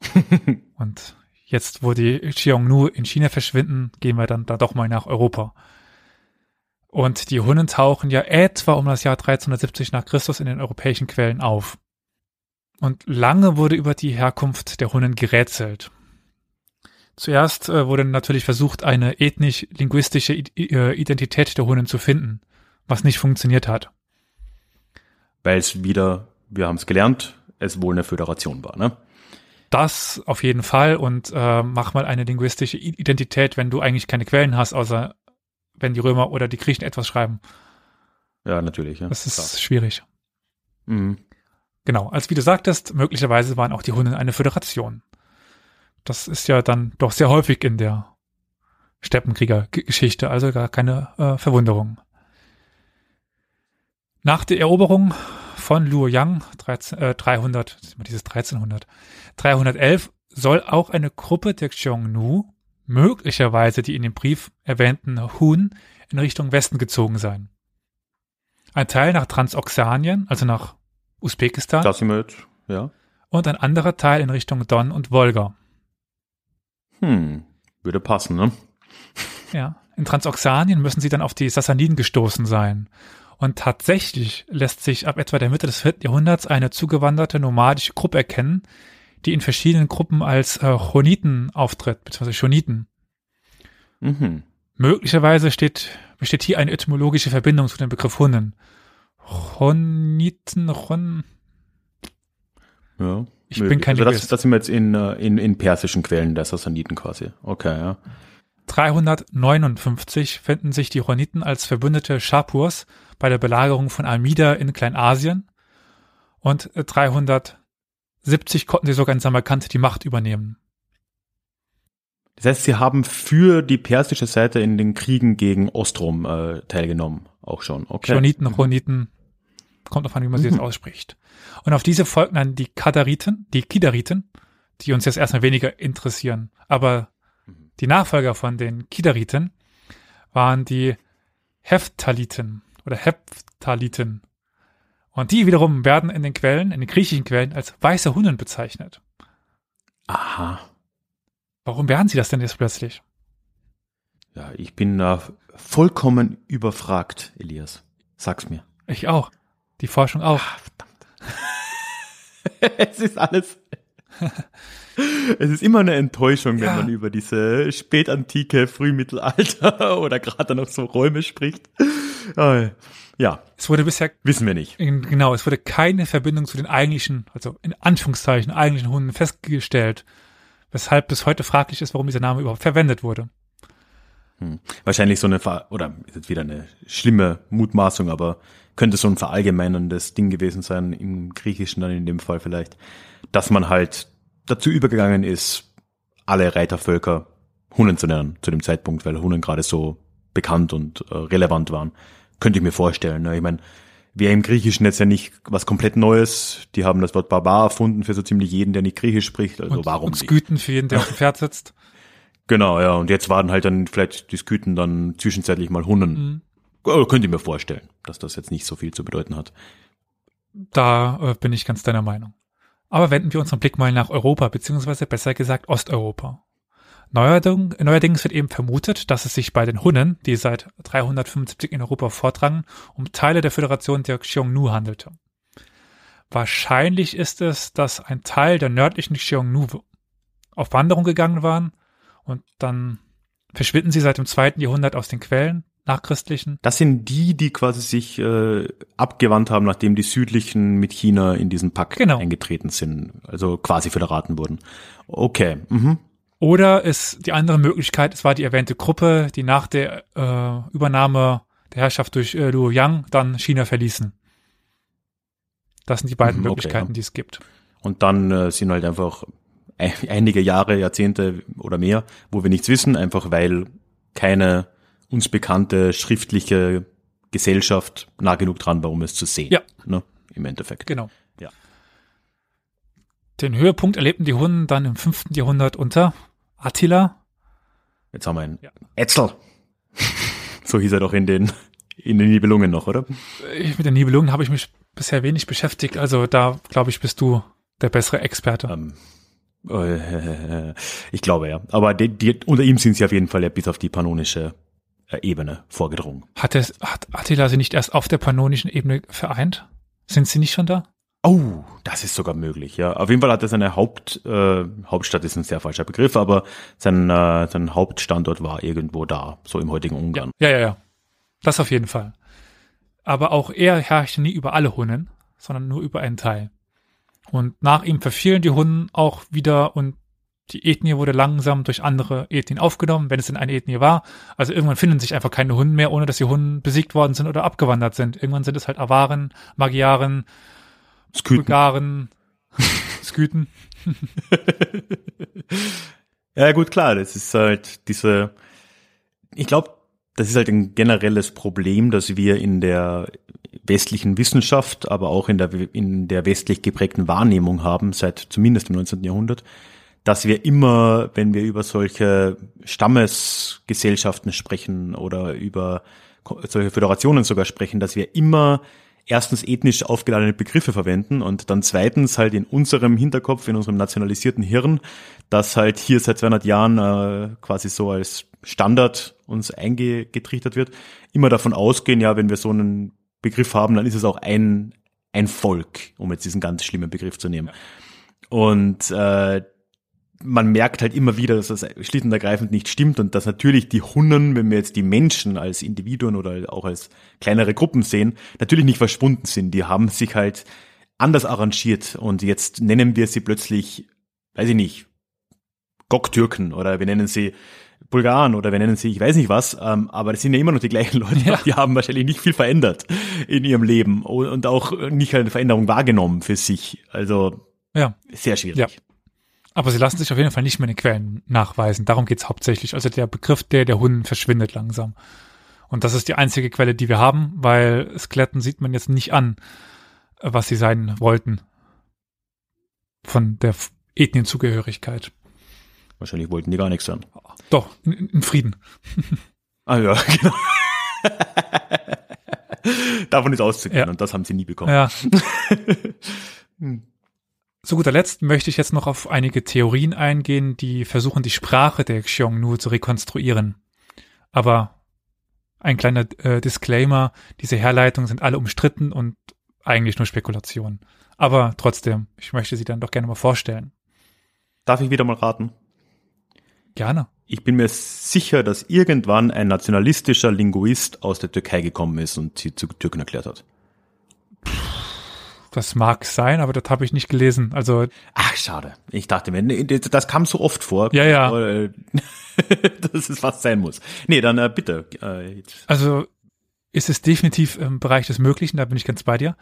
und jetzt, wo die Xiongnu in China verschwinden, gehen wir dann da doch mal nach Europa. Und die Hunnen tauchen ja etwa um das Jahr 1370 nach Christus in den europäischen Quellen auf. Und lange wurde über die Herkunft der Hunnen gerätselt. Zuerst äh, wurde natürlich versucht, eine ethnisch-linguistische äh, Identität der Hunnen zu finden, was nicht funktioniert hat. Weil es wieder, wir haben es gelernt, es wohl eine Föderation war, ne? Das auf jeden Fall und äh, mach mal eine linguistische Identität, wenn du eigentlich keine Quellen hast, außer wenn die Römer oder die Griechen etwas schreiben. Ja, natürlich. Ja. Das ist Klar. schwierig. Mhm. Genau, als wie du sagtest, möglicherweise waren auch die Hunnen eine Föderation. Das ist ja dann doch sehr häufig in der Steppenkrieger-Geschichte, also gar keine äh, Verwunderung. Nach der Eroberung von Luoyang 13, äh, 300, dieses 1300, 311 soll auch eine Gruppe der Xiongnu, möglicherweise die in dem Brief erwähnten Hun, in Richtung Westen gezogen sein. Ein Teil nach Transoxanien, also nach Usbekistan, Da sind wir jetzt, ja. und ein anderer Teil in Richtung Don und Wolga. Hm, würde passen, ne? Ja. In Transoxanien müssen sie dann auf die Sassaniden gestoßen sein. Und tatsächlich lässt sich ab etwa der Mitte des 4. Jahrhunderts eine zugewanderte nomadische Gruppe erkennen, die in verschiedenen Gruppen als äh, Choniten auftritt, beziehungsweise Choniten. Mhm. Möglicherweise steht, besteht hier eine etymologische Verbindung zu dem Begriff Hunnen. Choniten, Chon, Ja. Ich bin kein also das, das sind wir jetzt in, äh, in, in persischen Quellen der Sassaniden quasi. Okay, ja. 359 finden sich die Choniten als verbündete Schapurs bei der Belagerung von Amida in Kleinasien und äh, 370 konnten sie sogar in Samarkand die Macht übernehmen. Das heißt, sie haben für die persische Seite in den Kriegen gegen Ostrom äh, teilgenommen. Auch schon. Okay. Choniten, Choniten, kommt auf an, wie man sie jetzt ausspricht. Und auf diese folgten dann die Kadariten, die Kidariten, die uns jetzt erstmal weniger interessieren. Aber die Nachfolger von den Kidariten waren die Heptaliten oder Heptaliten. Und die wiederum werden in den Quellen, in den griechischen Quellen, als weiße Hunnen bezeichnet. Aha. Warum werden sie das denn jetzt plötzlich? Ja, ich bin äh, vollkommen überfragt, Elias. Sag's mir. Ich auch. Die Forschung auch. es ist alles. es ist immer eine Enttäuschung, wenn Ja. man über diese spätantike, Frühmittelalter oder gerade noch so Räume spricht. Äh, Ja, Es wurde bisher wissen wir nicht. Genau, es wurde keine Verbindung zu den eigentlichen, also in Anführungszeichen eigentlichen Hunden festgestellt, weshalb bis heute fraglich ist, warum dieser Name überhaupt verwendet wurde. Hm. Wahrscheinlich so eine, Ver oder ist jetzt wieder eine schlimme Mutmaßung, aber könnte so ein verallgemeinerndes Ding gewesen sein, im Griechischen dann in dem Fall vielleicht, dass man halt dazu übergegangen ist, alle Reitervölker Hunnen zu nennen zu dem Zeitpunkt, weil Hunnen gerade so bekannt und äh, relevant waren. Könnte ich mir vorstellen. Ne? Ich meine, wäre im Griechischen jetzt ja nicht was komplett Neues. Die haben das Wort Barbar erfunden für so ziemlich jeden, der nicht Griechisch spricht. Also und, warum und nicht? Sküten für jeden, der auf dem Pferd sitzt. Genau, ja. Und jetzt waren halt dann vielleicht die Sküten dann zwischenzeitlich mal Hunnen. Oder Könnt ihr mir vorstellen, dass das jetzt nicht so viel zu bedeuten hat. Da äh, bin ich ganz deiner Meinung. Aber wenden wir unseren Blick mal nach Europa, beziehungsweise besser gesagt Osteuropa. Neuerding, neuerdings wird eben vermutet, dass es sich bei den Hunnen, die seit 375 in Europa vordrangen, um Teile der Föderation der Xiongnu handelte. Wahrscheinlich ist es, dass ein Teil der nördlichen Xiongnu auf Wanderung gegangen waren und dann verschwinden sie seit dem zweiten Jahrhundert aus den Quellen nachchristlichen. Das sind die, die quasi sich äh, abgewandt haben, nachdem die südlichen mit China in diesen Pakt Genau. eingetreten sind, also quasi föderaten wurden. Okay, mhm. Oder ist die andere Möglichkeit, es war die erwähnte Gruppe, die nach der äh, Übernahme der Herrschaft durch äh, Luo Yang dann China verließen. Das sind die beiden Mhm, okay, Möglichkeiten, ja. die es gibt. Und dann äh, sind halt einfach ein- einige Jahre, Jahrzehnte oder mehr, wo wir nichts wissen, einfach weil keine uns bekannte schriftliche Gesellschaft nah genug dran war, um es zu sehen. Ja. Ne? Im Endeffekt. Genau. Ja. Den Höhepunkt erlebten die Hunnen dann im 5. Jahrhundert unter Attila. Jetzt haben wir einen Ja. Etzel. so hieß er doch in den, in den Nibelungen noch, oder? Ich, mit den Nibelungen habe ich mich bisher wenig beschäftigt, also da glaube ich, bist du der bessere Experte. Ähm, äh, ich glaube ja. Aber die, die, unter ihm sind sie auf jeden Fall ja bis auf die pannonische äh, Ebene vorgedrungen. Hat, es, hat Attila sie nicht erst auf der pannonischen Ebene vereint? Sind sie nicht schon da? Oh, das ist sogar möglich, ja. Auf jeden Fall hat er seine Haupt, äh, Hauptstadt ist ein sehr falscher Begriff, aber sein, äh, sein Hauptstandort war irgendwo da, so im heutigen Ungarn. Ja, ja, ja. Das auf jeden Fall. Aber auch er herrschte nie über alle Hunnen, sondern nur über einen Teil. Und nach ihm verfielen die Hunnen auch wieder und die Ethnie wurde langsam durch andere Ethnien aufgenommen, wenn es denn eine Ethnie war. Also irgendwann finden sich einfach keine Hunden mehr, ohne dass die Hunden besiegt worden sind oder abgewandert sind. Irgendwann sind es halt Awaren, Magyaren, Sküten. Bulgaren, Sküten. Ja, gut, klar, das ist halt diese, ich glaube, das ist halt ein generelles Problem, dass wir in der westlichen Wissenschaft, aber auch in der, in der westlich geprägten Wahrnehmung haben, seit zumindest im 19. Jahrhundert, dass wir immer, wenn wir über solche Stammesgesellschaften sprechen oder über solche Föderationen sogar sprechen, dass wir immer erstens ethnisch aufgeladene Begriffe verwenden und dann zweitens halt in unserem Hinterkopf, in unserem nationalisierten Hirn, das halt hier seit 200 Jahren äh, quasi so als Standard uns eingetrichtert wird, immer davon ausgehen, ja, wenn wir so einen Begriff haben, dann ist es auch ein, ein Volk, um jetzt diesen ganz schlimmen Begriff zu nehmen. Und äh, man merkt halt immer wieder, dass das schlicht und ergreifend nicht stimmt und dass natürlich die Hunnen, wenn wir jetzt die Menschen als Individuen oder auch als kleinere Gruppen sehen, natürlich nicht verschwunden sind. Die haben sich halt anders arrangiert und jetzt nennen wir sie plötzlich, weiß ich nicht, Goktürken oder wir nennen sie Bulgaren oder wir nennen sie, ich weiß nicht was, ähm, aber das sind ja immer noch die gleichen Leute, Ja. die haben wahrscheinlich nicht viel verändert in ihrem Leben und auch nicht eine Veränderung wahrgenommen für sich. Also Ja. sehr schwierig. Ja. Aber sie lassen sich auf jeden Fall nicht mehr in den Quellen nachweisen. Darum geht's hauptsächlich. Also der Begriff der der Hunden verschwindet langsam. Und das ist die einzige Quelle, die wir haben, weil Skeletten sieht man jetzt nicht an, was sie sein wollten. Von der Ethnienzugehörigkeit. Wahrscheinlich wollten die gar nichts hören. Doch, in, in Frieden. Ah ja, genau. Davon ist auszugehen Ja. und das haben sie nie bekommen. Ja. Zu guter Letzt möchte ich jetzt noch auf einige Theorien eingehen, die versuchen, die Sprache der Xiongnu zu rekonstruieren. Aber ein kleiner äh, Disclaimer, diese Herleitungen sind alle umstritten und eigentlich nur Spekulation. Aber trotzdem, ich möchte sie dann doch gerne mal vorstellen. Darf ich wieder mal raten? Gerne. Ich bin mir sicher, dass irgendwann ein nationalistischer Linguist aus der Türkei gekommen ist und sie zu Türken erklärt hat. Das mag sein, aber das habe ich nicht gelesen. Also Ach, schade. Ich dachte mir, nee, das das kam so oft vor. Ja, ja. Dass es was sein muss. Nee, dann äh, bitte. Äh. Also ist es definitiv im Bereich des Möglichen, da bin ich ganz bei dir.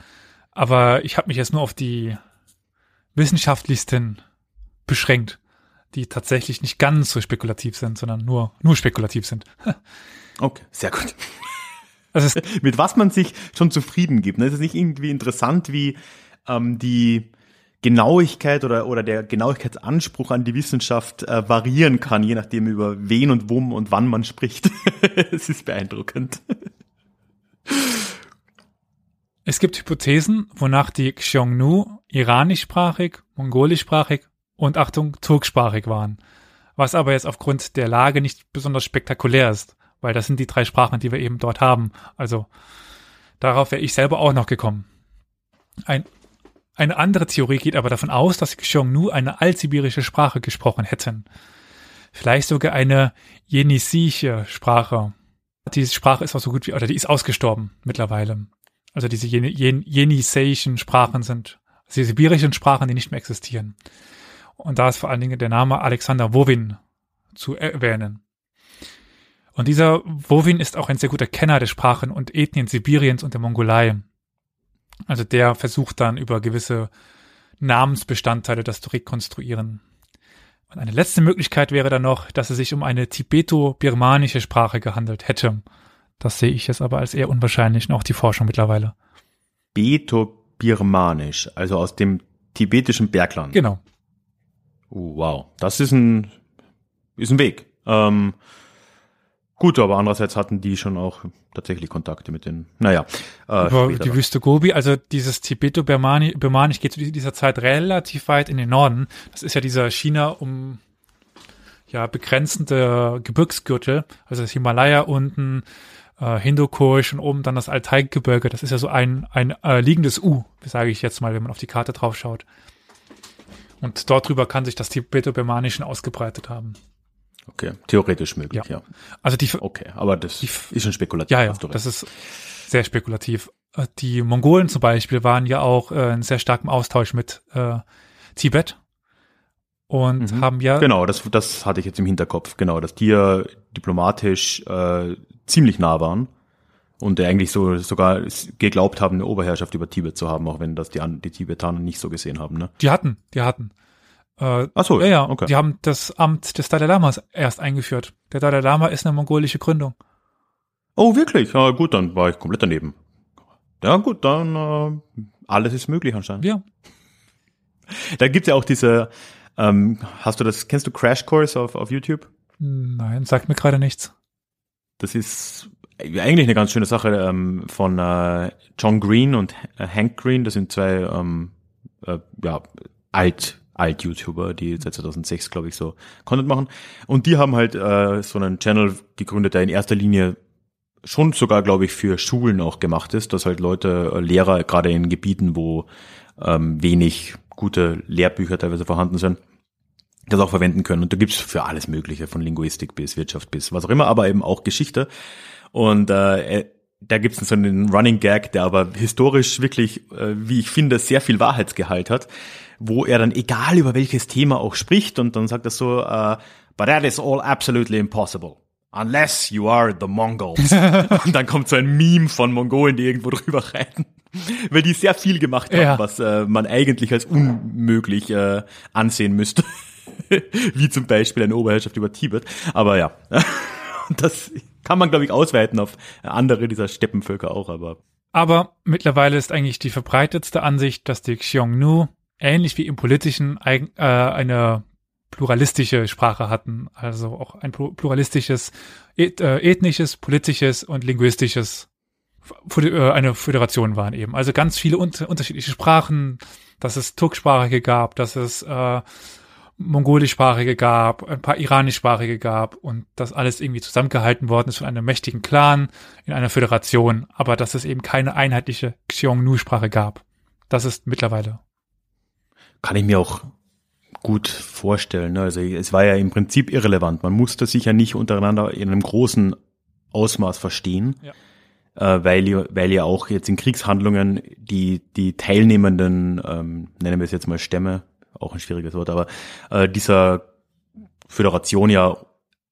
Aber ich habe mich jetzt nur auf die wissenschaftlichsten beschränkt, die tatsächlich nicht ganz so spekulativ sind, sondern nur, nur spekulativ sind. Okay, sehr gut. Also Mit was man sich schon zufrieden gibt. Ne? Es ist nicht irgendwie interessant, wie ähm, die Genauigkeit oder, oder der Genauigkeitsanspruch an die Wissenschaft äh, variieren kann, je nachdem über wen und wom und wann man spricht. Es ist beeindruckend. es gibt Hypothesen, wonach die Xiongnu iranischsprachig, mongolischsprachig und Achtung, turksprachig waren. Was aber jetzt aufgrund der Lage nicht besonders spektakulär ist, weil das sind die drei Sprachen, die wir eben dort haben. Also darauf wäre ich selber auch noch gekommen. Ein, eine andere Theorie geht aber davon aus, dass die Xiongnu eine altsibirische Sprache gesprochen hätten. Vielleicht sogar eine jenisische Sprache. Diese Sprache ist auch so gut wie, oder die ist ausgestorben mittlerweile. Also diese Jen Jen jeniseischen Sprachen sind also die sibirischen Sprachen, die nicht mehr existieren. Und da ist vor allen Dingen der Name Alexander Wovin zu erwähnen. Und dieser Wovin ist auch ein sehr guter Kenner der Sprachen und Ethnien Sibiriens und der Mongolei. Also der versucht dann über gewisse Namensbestandteile das zu rekonstruieren. Und eine letzte Möglichkeit wäre dann noch, dass es sich um eine tibeto-birmanische Sprache gehandelt hätte. Das sehe ich jetzt aber als eher unwahrscheinlich und auch die Forschung mittlerweile. Beto-Birmanisch, also aus dem tibetischen Bergland. Genau. Oh, wow, das ist ein, ist ein Weg. Ähm, gut, aber andererseits hatten die schon auch tatsächlich Kontakte mit den, naja, äh, Über die dann. Wüste Gobi, also dieses Tibeto-Birmanisch geht zu dieser Zeit relativ weit in den Norden. Das ist ja dieser China um ja begrenzende Gebirgsgürtel, also das Himalaya unten, äh, Hindukusch und oben dann das Altai-Gebirge. Das ist ja so ein ein äh, liegendes U, sage ich jetzt mal, wenn man auf die Karte drauf schaut. Und dort drüber kann sich das Tibeto-Birmanischen ausgebreitet haben. Okay, theoretisch möglich, ja. Ja. Also die Okay, aber das Die ist schon spekulativ. Ja, ja, das ist sehr spekulativ. Äh, Die Mongolen zum Beispiel waren ja auch äh, in sehr starkem Austausch mit äh, Tibet. und Mhm. haben ja Genau, das, das hatte ich jetzt im Hinterkopf. Genau, dass die ja diplomatisch äh, ziemlich nah waren und eigentlich so sogar geglaubt haben, eine Oberherrschaft über Tibet zu haben, auch wenn das die, die Tibetaner nicht so gesehen haben. Ne? Die hatten, die hatten. Äh, Ach so, ja, ja, okay. die haben das Amt des Dalai Lamas erst eingeführt. Der Dalai Lama ist eine mongolische Gründung. Oh, wirklich? Ja, gut, dann war ich komplett daneben. Ja, gut, dann äh, alles ist möglich anscheinend. Ja, Da gibt's ja auch diese, ähm, hast du das, kennst du Crash Course auf, auf YouTube? nein, sagt mir gerade nichts. Das ist eigentlich eine ganz schöne Sache ähm, von äh, John Green und Hank Green. Das sind zwei ähm, äh, ja, alt alt YouTuber, die seit 2006 glaube ich so Content machen. Und die haben halt äh, so einen Channel gegründet, der in erster Linie schon sogar glaube ich für Schulen auch gemacht ist, dass halt Leute äh, Lehrer gerade in Gebieten, wo ähm, wenig gute Lehrbücher teilweise vorhanden sind, das auch verwenden können. Und da gibt's für alles Mögliche, von Linguistik bis Wirtschaft bis was auch immer, aber eben auch Geschichte. Und äh, äh, da gibt's so einen Running Gag, der aber historisch wirklich, äh, wie ich finde, sehr viel Wahrheitsgehalt hat, wo er dann egal über welches Thema auch spricht und dann sagt er so, äh, but that is all absolutely impossible. Unless you are the Mongols. und dann kommt so ein Meme von Mongolen, die irgendwo drüber reiten. Weil die sehr viel gemacht haben, Ja. was äh, man eigentlich als unmöglich äh, ansehen müsste. Wie zum Beispiel eine Oberherrschaft über Tibet. Aber ja, das kann man, glaube ich, ausweiten auf andere dieser Steppenvölker auch, aber Aber mittlerweile ist eigentlich die verbreitetste Ansicht, dass die Xiongnu ähnlich wie im politischen äh, eine pluralistische Sprache hatten, also auch ein plu- pluralistisches, äh, ethnisches, politisches und linguistisches äh, eine Föderation waren eben. Also ganz viele unter unterschiedliche Sprachen, dass es Turksprachige gab, dass es äh, Mongolischsprachige gab, ein paar Iranischsprachige gab und das alles irgendwie zusammengehalten worden ist von einem mächtigen Clan in einer Föderation, aber dass es eben keine einheitliche Xiongnu-Sprache gab. Das ist mittlerweile. Kann ich mir auch gut vorstellen. ne? Also es war ja im Prinzip irrelevant. Man musste sich ja nicht untereinander in einem großen Ausmaß verstehen, äh, weil, ja- weil ja auch jetzt in Kriegshandlungen die, die teilnehmenden, ähm, nennen wir es jetzt mal Stämme, auch ein schwieriges Wort, aber äh, dieser Föderation ja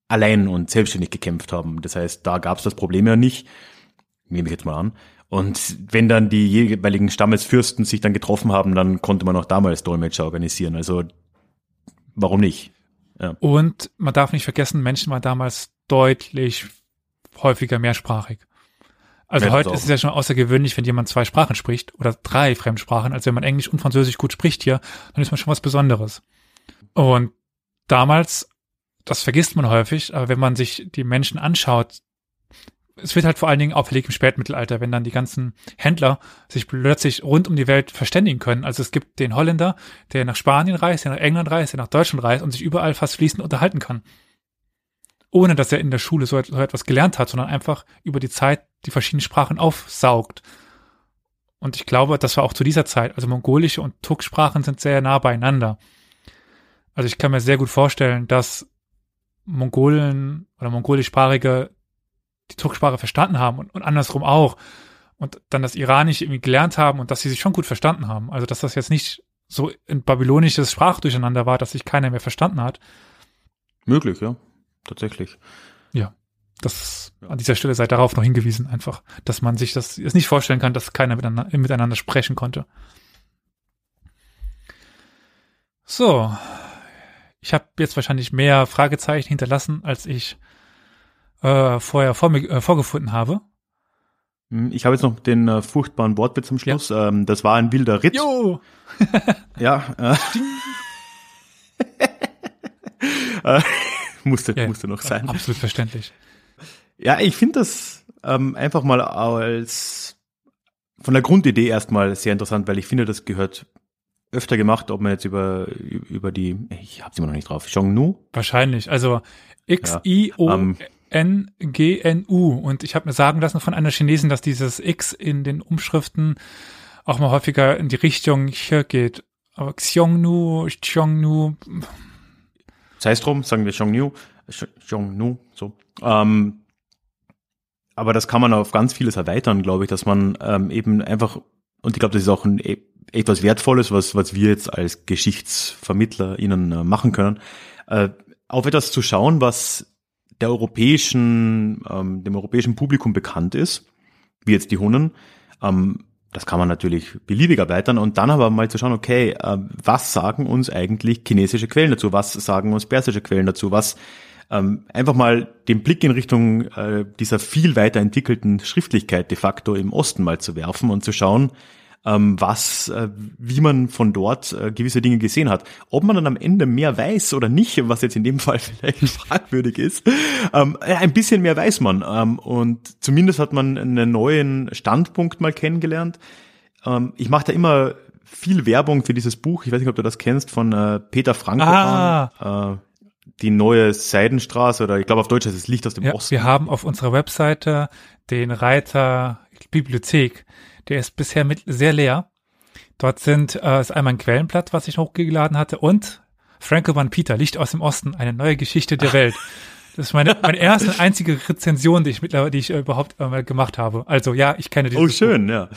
allein und selbstständig gekämpft haben. Das heißt, da gab es das Problem ja nicht, nehme ich jetzt mal an. Und wenn dann die jeweiligen Stammesfürsten sich dann getroffen haben, dann konnte man auch damals Dolmetscher organisieren. Also warum nicht? Und man darf nicht vergessen, Menschen waren damals deutlich häufiger mehrsprachig. Also Ja, heute ist es ja schon außergewöhnlich, wenn jemand zwei Sprachen spricht oder drei Fremdsprachen. Also wenn man Englisch und Französisch gut spricht hier, dann ist man schon was Besonderes. Und damals, das vergisst man häufig, aber wenn man sich die Menschen anschaut, es wird halt vor allen Dingen auffällig im Spätmittelalter, wenn dann die ganzen Händler sich plötzlich rund um die Welt verständigen können. Also es gibt den Holländer, der nach Spanien reist, der nach England reist, der nach Deutschland reist und sich überall fast fließend unterhalten kann. Ohne dass er in der Schule so, et- so etwas gelernt hat, sondern einfach über die Zeit die verschiedenen Sprachen aufsaugt. Und ich glaube, das war auch zu dieser Zeit. Also mongolische und Turksprachen sind sehr nah beieinander. Also ich kann mir sehr gut vorstellen, dass Mongolen oder mongolischsprachige die Turksprache verstanden haben und, und andersrum auch. Und dann das Iranische irgendwie gelernt haben und dass sie sich schon gut verstanden haben. Also dass das jetzt nicht so ein babylonisches Sprachdurcheinander war, dass sich keiner mehr verstanden hat. Möglich, ja. Tatsächlich. Ja. Das an dieser Stelle sei darauf noch hingewiesen, einfach, dass man sich das jetzt nicht vorstellen kann, dass keiner miteinander, miteinander sprechen konnte. So. Ich habe jetzt wahrscheinlich mehr Fragezeichen hinterlassen, als ich äh, vorher vor mir, äh, vorgefunden habe. Hm, Ich habe jetzt noch den äh, furchtbaren Wortwitz zum Schluss. Ähm, das war ein wilder Ritt. Jo! Ja. Äh, äh, musste, Ja, musste noch sein. Absolut verständlich. Ja, ich finde das ähm, einfach mal als von der Grundidee erstmal sehr interessant, weil ich finde, das gehört öfter gemacht, ob man jetzt über über die, ich habe immer noch nicht drauf, Xiongnu. Wahrscheinlich. Also X-I-O-N-G-N-U. Und ich habe mir sagen lassen von einer Chinesin, dass dieses X in den Umschriften auch mal häufiger in die Richtung hier geht. Aber Xiongnu, Xiongnu, Sei es drum, sagen wir Xiongnu, Xiongnu, so. Ähm, aber das kann man auf ganz vieles erweitern, glaube ich, dass man ähm, eben einfach, und ich glaube, das ist auch ein, eh etwas Wertvolles, was, was wir jetzt als Geschichtsvermittler ihnen äh, machen können, äh, auf etwas zu schauen, was der europäischen, ähm, dem europäischen Publikum bekannt ist, wie jetzt die Hunnen. Ähm, das kann man natürlich beliebig erweitern und dann aber mal zu schauen, okay, äh, was sagen uns eigentlich chinesische Quellen dazu? Was sagen uns persische Quellen dazu? Was ähm, einfach mal den Blick in Richtung äh, dieser viel weiterentwickelten Schriftlichkeit de facto im Osten mal zu werfen und zu schauen, was, äh, wie man von dort äh, gewisse Dinge gesehen hat. Ob man dann am Ende mehr weiß oder nicht, was jetzt in dem Fall vielleicht fragwürdig ist, ähm, ein bisschen mehr weiß man. Ähm, und zumindest hat man einen neuen Standpunkt mal kennengelernt. Ähm, ich mache da immer viel Werbung für dieses Buch. Ich weiß nicht, ob du das kennst von äh, Peter Frankopan. Ah. Äh, die neue Seidenstraße oder ich glaube auf Deutsch heißt es Licht aus dem ja, Osten. Wir haben auf unserer Webseite den Reiter Bibliothek der ist bisher mit sehr leer. Dort sind äh, ist einmal ein Quellenblatt, was ich hochgeladen hatte, und Franco van Peter, Licht aus dem Osten, eine neue Geschichte der Welt. Das ist meine, meine erste und einzige Rezension, die ich mittlerweile, die ich äh, überhaupt äh, gemacht habe. Also ja, ich kenne dieses Oh, schön, Buch. ja.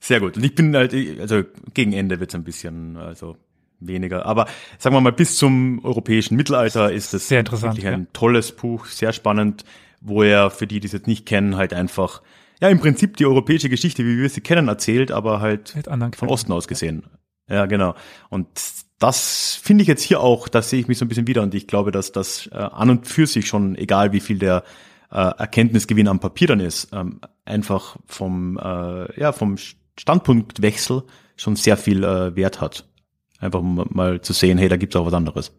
Sehr gut. Und ich bin halt, also gegen Ende wird's ein bisschen, also weniger. Aber sagen wir mal, bis zum europäischen Mittelalter ist es sehr interessant, wirklich ein ja. tolles Buch, sehr spannend, wo er, für die, die es jetzt nicht kennen, halt einfach ja, im Prinzip die europäische Geschichte, wie wir sie kennen, erzählt, aber halt von Osten aus gesehen. Ja, genau. Und das finde ich jetzt hier auch, da sehe ich mich so ein bisschen wieder und ich glaube, dass das äh, an und für sich schon, egal wie viel der äh, Erkenntnisgewinn am Papier dann ist, ähm, einfach vom, äh, ja, vom Standpunktwechsel schon sehr viel äh, Wert hat. Einfach mal zu sehen, hey, da gibt's auch was anderes.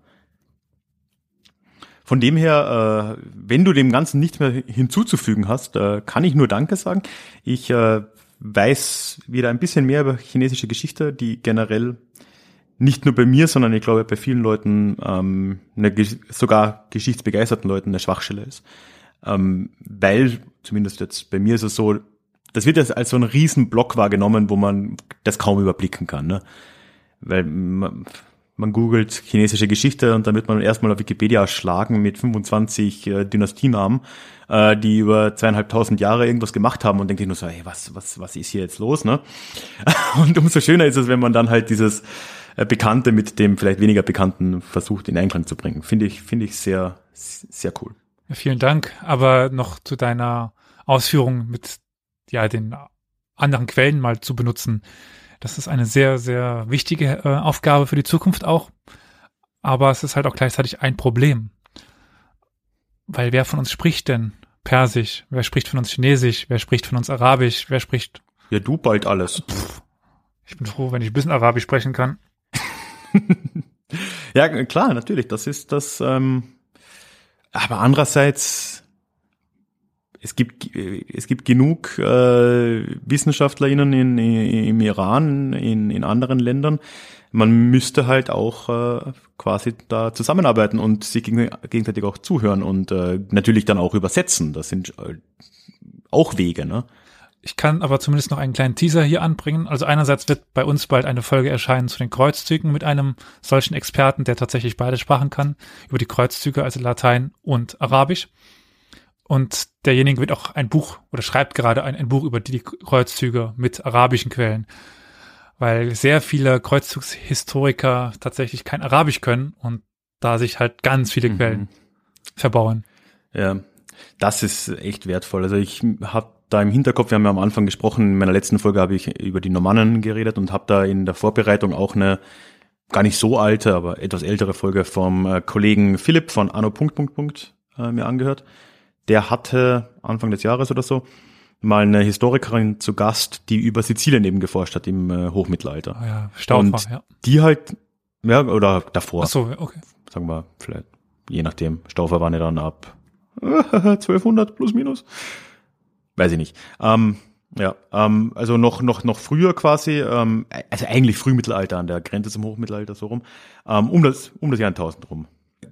Von dem her, äh, wenn du dem Ganzen nichts mehr hinzuzufügen hast, äh, kann ich nur Danke sagen. Ich äh, weiß wieder ein bisschen mehr über chinesische Geschichte, die generell nicht nur bei mir, sondern ich glaube bei vielen Leuten, ähm, eine, sogar geschichtsbegeisterten Leuten eine Schwachstelle ist. Ähm, weil, zumindest jetzt bei mir ist es so, das wird jetzt als so ein Riesenblock wahrgenommen, wo man das kaum überblicken kann. Ne? Weil man, man googelt chinesische Geschichte und dann wird man erstmal auf Wikipedia erschlagen mit 25 äh, Dynastienamen, äh, die über zweieinhalbtausend Jahre irgendwas gemacht haben und denkt sich nur so, hey, was, was, was ist hier jetzt los, ne? Und umso schöner ist es, wenn man dann halt dieses äh, Bekannte mit dem vielleicht weniger Bekannten versucht in Einklang zu bringen. Finde ich, finde ich sehr, sehr cool. Ja, vielen Dank. Aber noch zu deiner Ausführung mit, ja, den anderen Quellen mal zu benutzen. Das ist eine sehr, sehr wichtige äh, Aufgabe für die Zukunft auch. Aber es ist halt auch gleichzeitig ein Problem. Weil wer von uns spricht denn Persisch? Wer spricht von uns Chinesisch? Wer spricht von uns Arabisch? Wer spricht? Ja, du bald alles. Pff, ich bin froh, wenn ich ein bisschen Arabisch sprechen kann. ja, klar, natürlich. Das ist das. Ähm, aber andererseits es gibt, es gibt genug äh, WissenschaftlerInnen in, in, im Iran, in, in anderen Ländern. Man müsste halt auch äh, quasi da zusammenarbeiten und sich gegenseitig auch zuhören und äh, natürlich dann auch übersetzen. Das sind äh, auch Wege, ne? Ich kann aber zumindest noch einen kleinen Teaser hier anbringen. Also einerseits wird bei uns bald eine Folge erscheinen zu den Kreuzzügen mit einem solchen Experten, der tatsächlich beide Sprachen kann, über die Kreuzzüge, also Latein und Arabisch. Und derjenige wird auch ein Buch oder schreibt gerade ein, ein Buch über die Kreuzzüge mit arabischen Quellen. Weil sehr viele Kreuzzugshistoriker tatsächlich kein Arabisch können und da sich halt ganz viele mhm. Quellen verbauen. Ja, das ist echt wertvoll. Also ich habe da im Hinterkopf, wir haben ja am Anfang gesprochen, in meiner letzten Folge habe ich über die Normannen geredet und habe da in der Vorbereitung auch eine gar nicht so alte, aber etwas ältere Folge vom äh, Kollegen Philipp von Anno Punkt Punkt Punkt äh, mir angehört der hatte Anfang des Jahres oder so mal eine Historikerin zu Gast, die über Sizilien eben geforscht hat im äh, Hochmittelalter. Ah ja, Staufer, und ja. Die halt, ja, oder davor. Ach so, okay. Sagen wir, vielleicht, je nachdem. Staufer waren ja dann ab 1200 plus minus. Weiß ich nicht. Ähm, ja, ähm, also noch, noch, noch früher quasi, ähm, also eigentlich Frühmittelalter an der Grenze zum Hochmittelalter so rum, ähm, um das, um das Jahr 1000 rum.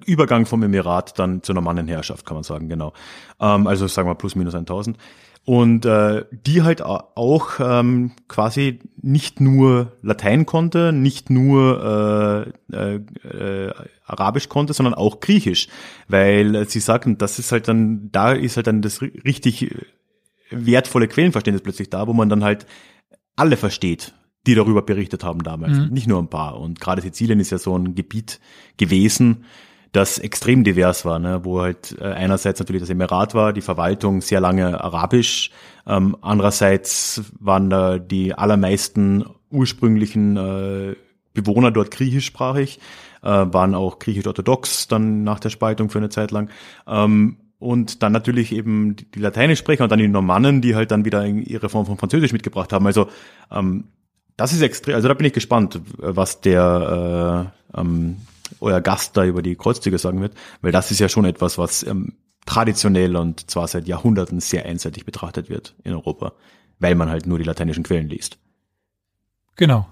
Übergang vom Emirat dann zu einer Mannenherrschaft, kann man sagen, genau. Ähm, also sagen wir plus minus 1000. Und äh, die halt auch ähm, quasi nicht nur Latein konnte, nicht nur äh, äh, äh, Arabisch konnte, sondern auch Griechisch. Weil sie sagten, das ist halt dann, da ist halt dann das richtig wertvolle Quellenverständnis plötzlich da, wo man dann halt alle versteht die darüber berichtet haben damals. Mhm. Nicht nur ein paar. Und gerade Sizilien ist ja so ein Gebiet gewesen, das extrem divers war, ne? wo halt äh, einerseits natürlich das Emirat war, die Verwaltung sehr lange arabisch, ähm, andererseits waren da die allermeisten ursprünglichen äh, Bewohner dort griechischsprachig, äh, waren auch griechisch-orthodox dann nach der Spaltung für eine Zeit lang. Ähm, und dann natürlich eben die, Lateinischsprecher und dann die Normannen, die halt dann wieder ihre Form von Französisch mitgebracht haben. Also ähm, das ist extrem, also da bin ich gespannt, was der äh, ähm, euer Gast da über die Kreuzzüge sagen wird, weil das ist ja schon etwas, was ähm, traditionell und zwar seit Jahrhunderten sehr einseitig betrachtet wird in Europa, weil man halt nur die lateinischen Quellen liest. Genau.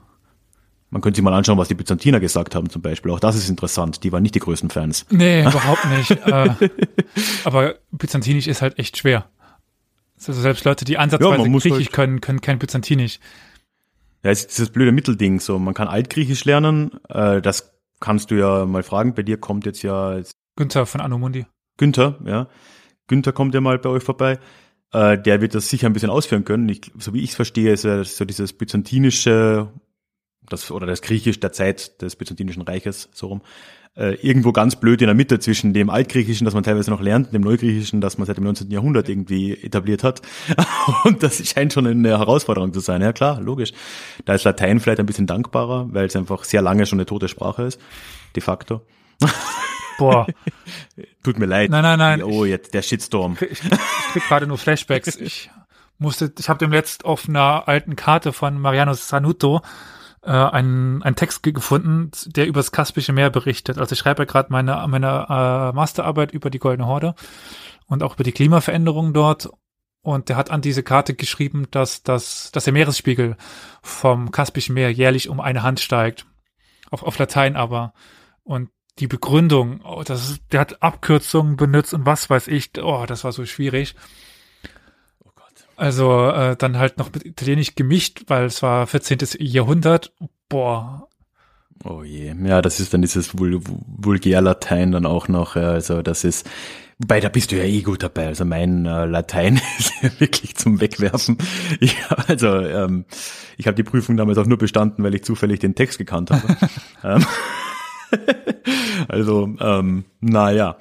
Man könnte sich mal anschauen, was die Byzantiner gesagt haben zum Beispiel. Auch das ist interessant. Die waren nicht die größten Fans. Nee, überhaupt nicht. äh, aber Byzantinisch ist halt echt schwer. Also selbst Leute, die ansatzweise Ja, Griechisch halt- können, können kein Byzantinisch. Ja, es ist dieses blöde Mittelding. So, man kann Altgriechisch lernen. Äh, das kannst du ja mal fragen. Bei dir kommt jetzt ja jetzt Günther von Anomundi. Günther, ja. Günther kommt ja mal bei euch vorbei. Äh, der wird das sicher ein bisschen ausführen können. Ich, so wie ich es verstehe, ist ja so dieses byzantinische, das, oder das Griechisch der Zeit des Byzantinischen Reiches, so rum, äh, irgendwo ganz blöd in der Mitte zwischen dem Altgriechischen, das man teilweise noch lernt, und dem Neugriechischen, das man seit dem 19. Jahrhundert irgendwie etabliert hat. Und das scheint schon eine Herausforderung zu sein. Ja klar, logisch. Da ist Latein vielleicht ein bisschen dankbarer, weil es einfach sehr lange schon eine tote Sprache ist, de facto. Boah, Tut mir leid. Nein, nein, nein. Oh, jetzt der Shitstorm. ich, ich krieg gerade nur Flashbacks. Ich musste, ich habe dem letzt auf einer alten Karte von Mariano Sanuto äh, einen, einen Text ge- gefunden, der über das Kaspische Meer berichtet. Also ich schreibe ja gerade meine, meine äh, Masterarbeit über die Goldene Horde und auch über die Klimaveränderungen dort. Und der hat an diese Karte geschrieben, dass, dass, dass der Meeresspiegel vom Kaspischen Meer jährlich um eine Hand steigt. Auf, auf Latein aber. Und die Begründung, oh, das ist, der hat Abkürzungen benutzt und was weiß ich, oh, das war so schwierig. Also äh, dann halt noch mit Italienisch gemischt, weil es war 14. Jahrhundert. Boah, Oh je. Ja, das ist dann dieses Vul Vulgärlatein dann auch noch. ja, Also das ist, wobei da bist du ja eh gut dabei. Also mein äh, Latein ist ja wirklich zum Wegwerfen. Ich, also ähm, ich habe die Prüfung damals auch nur bestanden, weil ich zufällig den Text gekannt habe. ähm, also ähm, naja,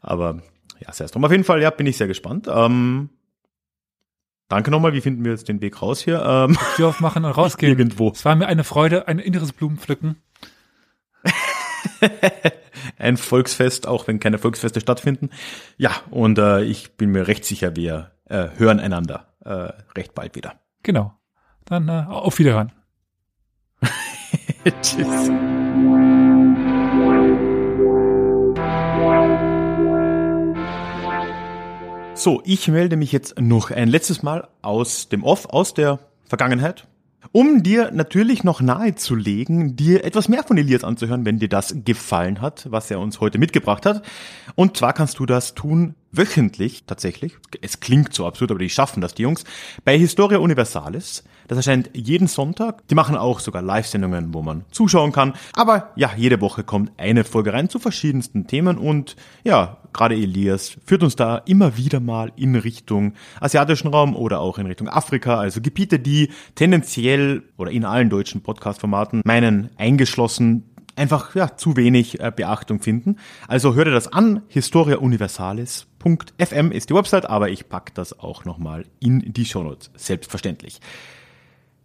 aber ja, es drum. Auf jeden Fall, ja, bin ich sehr gespannt. Ähm, danke nochmal. Wie finden wir jetzt den Weg raus hier? Ähm, Tür aufmachen und rausgehen. Irgendwo. Es war mir eine Freude, ein inneres Blumenpflücken. ein Volksfest, auch wenn keine Volksfeste stattfinden. Ja, und äh, ich bin mir recht sicher, wir äh, hören einander äh, recht bald wieder. Genau. Dann äh, auf Wiederhören. Tschüss. So, ich melde mich jetzt noch ein letztes Mal aus dem Off, aus der Vergangenheit, um dir natürlich noch nahezulegen, dir etwas mehr von Elias anzuhören, wenn dir das gefallen hat, was er uns heute mitgebracht hat. Und zwar kannst du das tun wöchentlich, tatsächlich. Es klingt so absurd, aber die schaffen das, die Jungs. Bei Historia Universalis. Das erscheint jeden Sonntag. Die machen auch sogar Live-Sendungen, wo man zuschauen kann. Aber ja, jede Woche kommt eine Folge rein zu verschiedensten Themen und ja, gerade Elias führt uns da immer wieder mal in Richtung asiatischen Raum oder auch in Richtung Afrika, also Gebiete, die tendenziell oder in allen deutschen Podcast-Formaten meinen eingeschlossen einfach ja, zu wenig äh, Beachtung finden. Also hör dir das an, historiauniversalis.fm ist die Website, aber ich pack das auch nochmal in die Shownotes, selbstverständlich.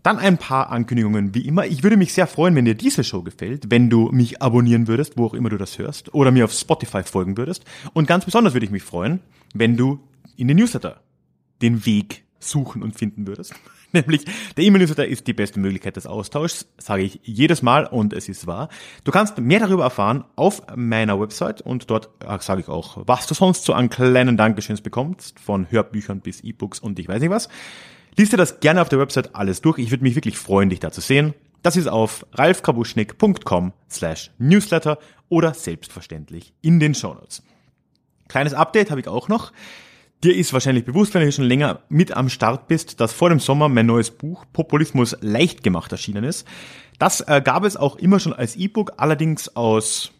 Dann ein paar Ankündigungen wie immer. Ich würde mich sehr freuen, wenn dir diese Show gefällt, wenn du mich abonnieren würdest, wo auch immer du das hörst, oder mir auf Spotify folgen würdest. Und ganz besonders würde ich mich freuen, wenn du in den Newsletter den Weg suchen und finden würdest. Nämlich, der E-Mail-Newsletter ist die beste Möglichkeit des Austauschs, sage ich jedes Mal und es ist wahr. Du kannst mehr darüber erfahren auf meiner Website und dort äh, sage ich auch, was du sonst so an kleinen Dankeschöns bekommst, von Hörbüchern bis E-Books und ich weiß nicht was. Lies dir das gerne auf der Website alles durch. Ich würde mich wirklich freuen, dich da zu sehen. Das ist auf ralfkabuschnick.com slash newsletter oder selbstverständlich in den Shownotes. Kleines Update habe ich auch noch. Dir ist wahrscheinlich bewusst, wenn du schon länger mit am Start bist, dass vor dem Sommer mein neues Buch Populismus leicht gemacht erschienen ist. Das äh, gab es auch immer schon als E-Book, allerdings aus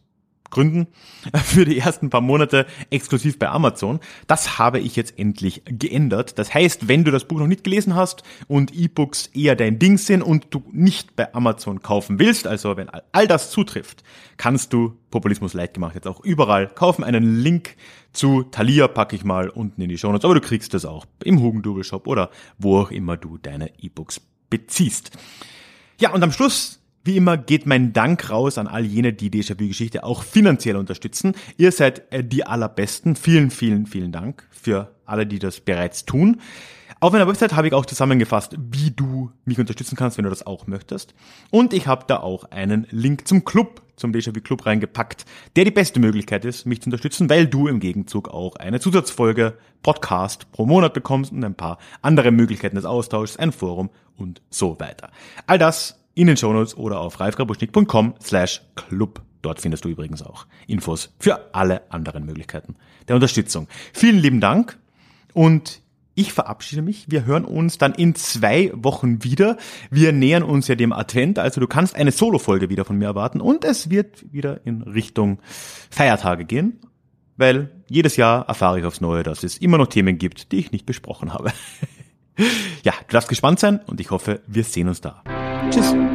Gründen für die ersten paar Monate exklusiv bei Amazon. Das habe ich jetzt endlich geändert. Das heißt, wenn du das Buch noch nicht gelesen hast und E-Books eher dein Ding sind und du nicht bei Amazon kaufen willst, also wenn all das zutrifft, kannst du Populismus leicht gemacht jetzt auch überall kaufen. Einen Link zu Thalia packe ich mal unten in die Show Notes, aber du kriegst das auch im Hugendubel Shop oder wo auch immer du deine E-Books beziehst. Ja, und am Schluss wie immer geht mein Dank raus an all jene, die Déjà-vu-Geschichte auch finanziell unterstützen. Ihr seid äh, die allerbesten. Vielen, vielen, vielen Dank für alle, die das bereits tun. Auf meiner Website habe ich auch zusammengefasst, wie du mich unterstützen kannst, wenn du das auch möchtest. Und ich habe da auch einen Link zum Club, zum Déjà-vu Club reingepackt, der die beste Möglichkeit ist, mich zu unterstützen, weil du im Gegenzug auch eine Zusatzfolge Podcast pro Monat bekommst und ein paar andere Möglichkeiten des Austauschs, ein Forum und so weiter. All das in den Shownotes oder auf ralfgrabuschnick.com slash club. Dort findest du übrigens auch Infos für alle anderen Möglichkeiten der Unterstützung. Vielen lieben Dank und ich verabschiede mich. Wir hören uns dann in zwei Wochen wieder. Wir nähern uns ja dem Advent, also du kannst eine Solo-Folge wieder von mir erwarten und es wird wieder in Richtung Feiertage gehen, weil jedes Jahr erfahre ich aufs Neue, dass es immer noch Themen gibt, die ich nicht besprochen habe. ja, du darfst gespannt sein und ich hoffe, wir sehen uns da. Tschüss.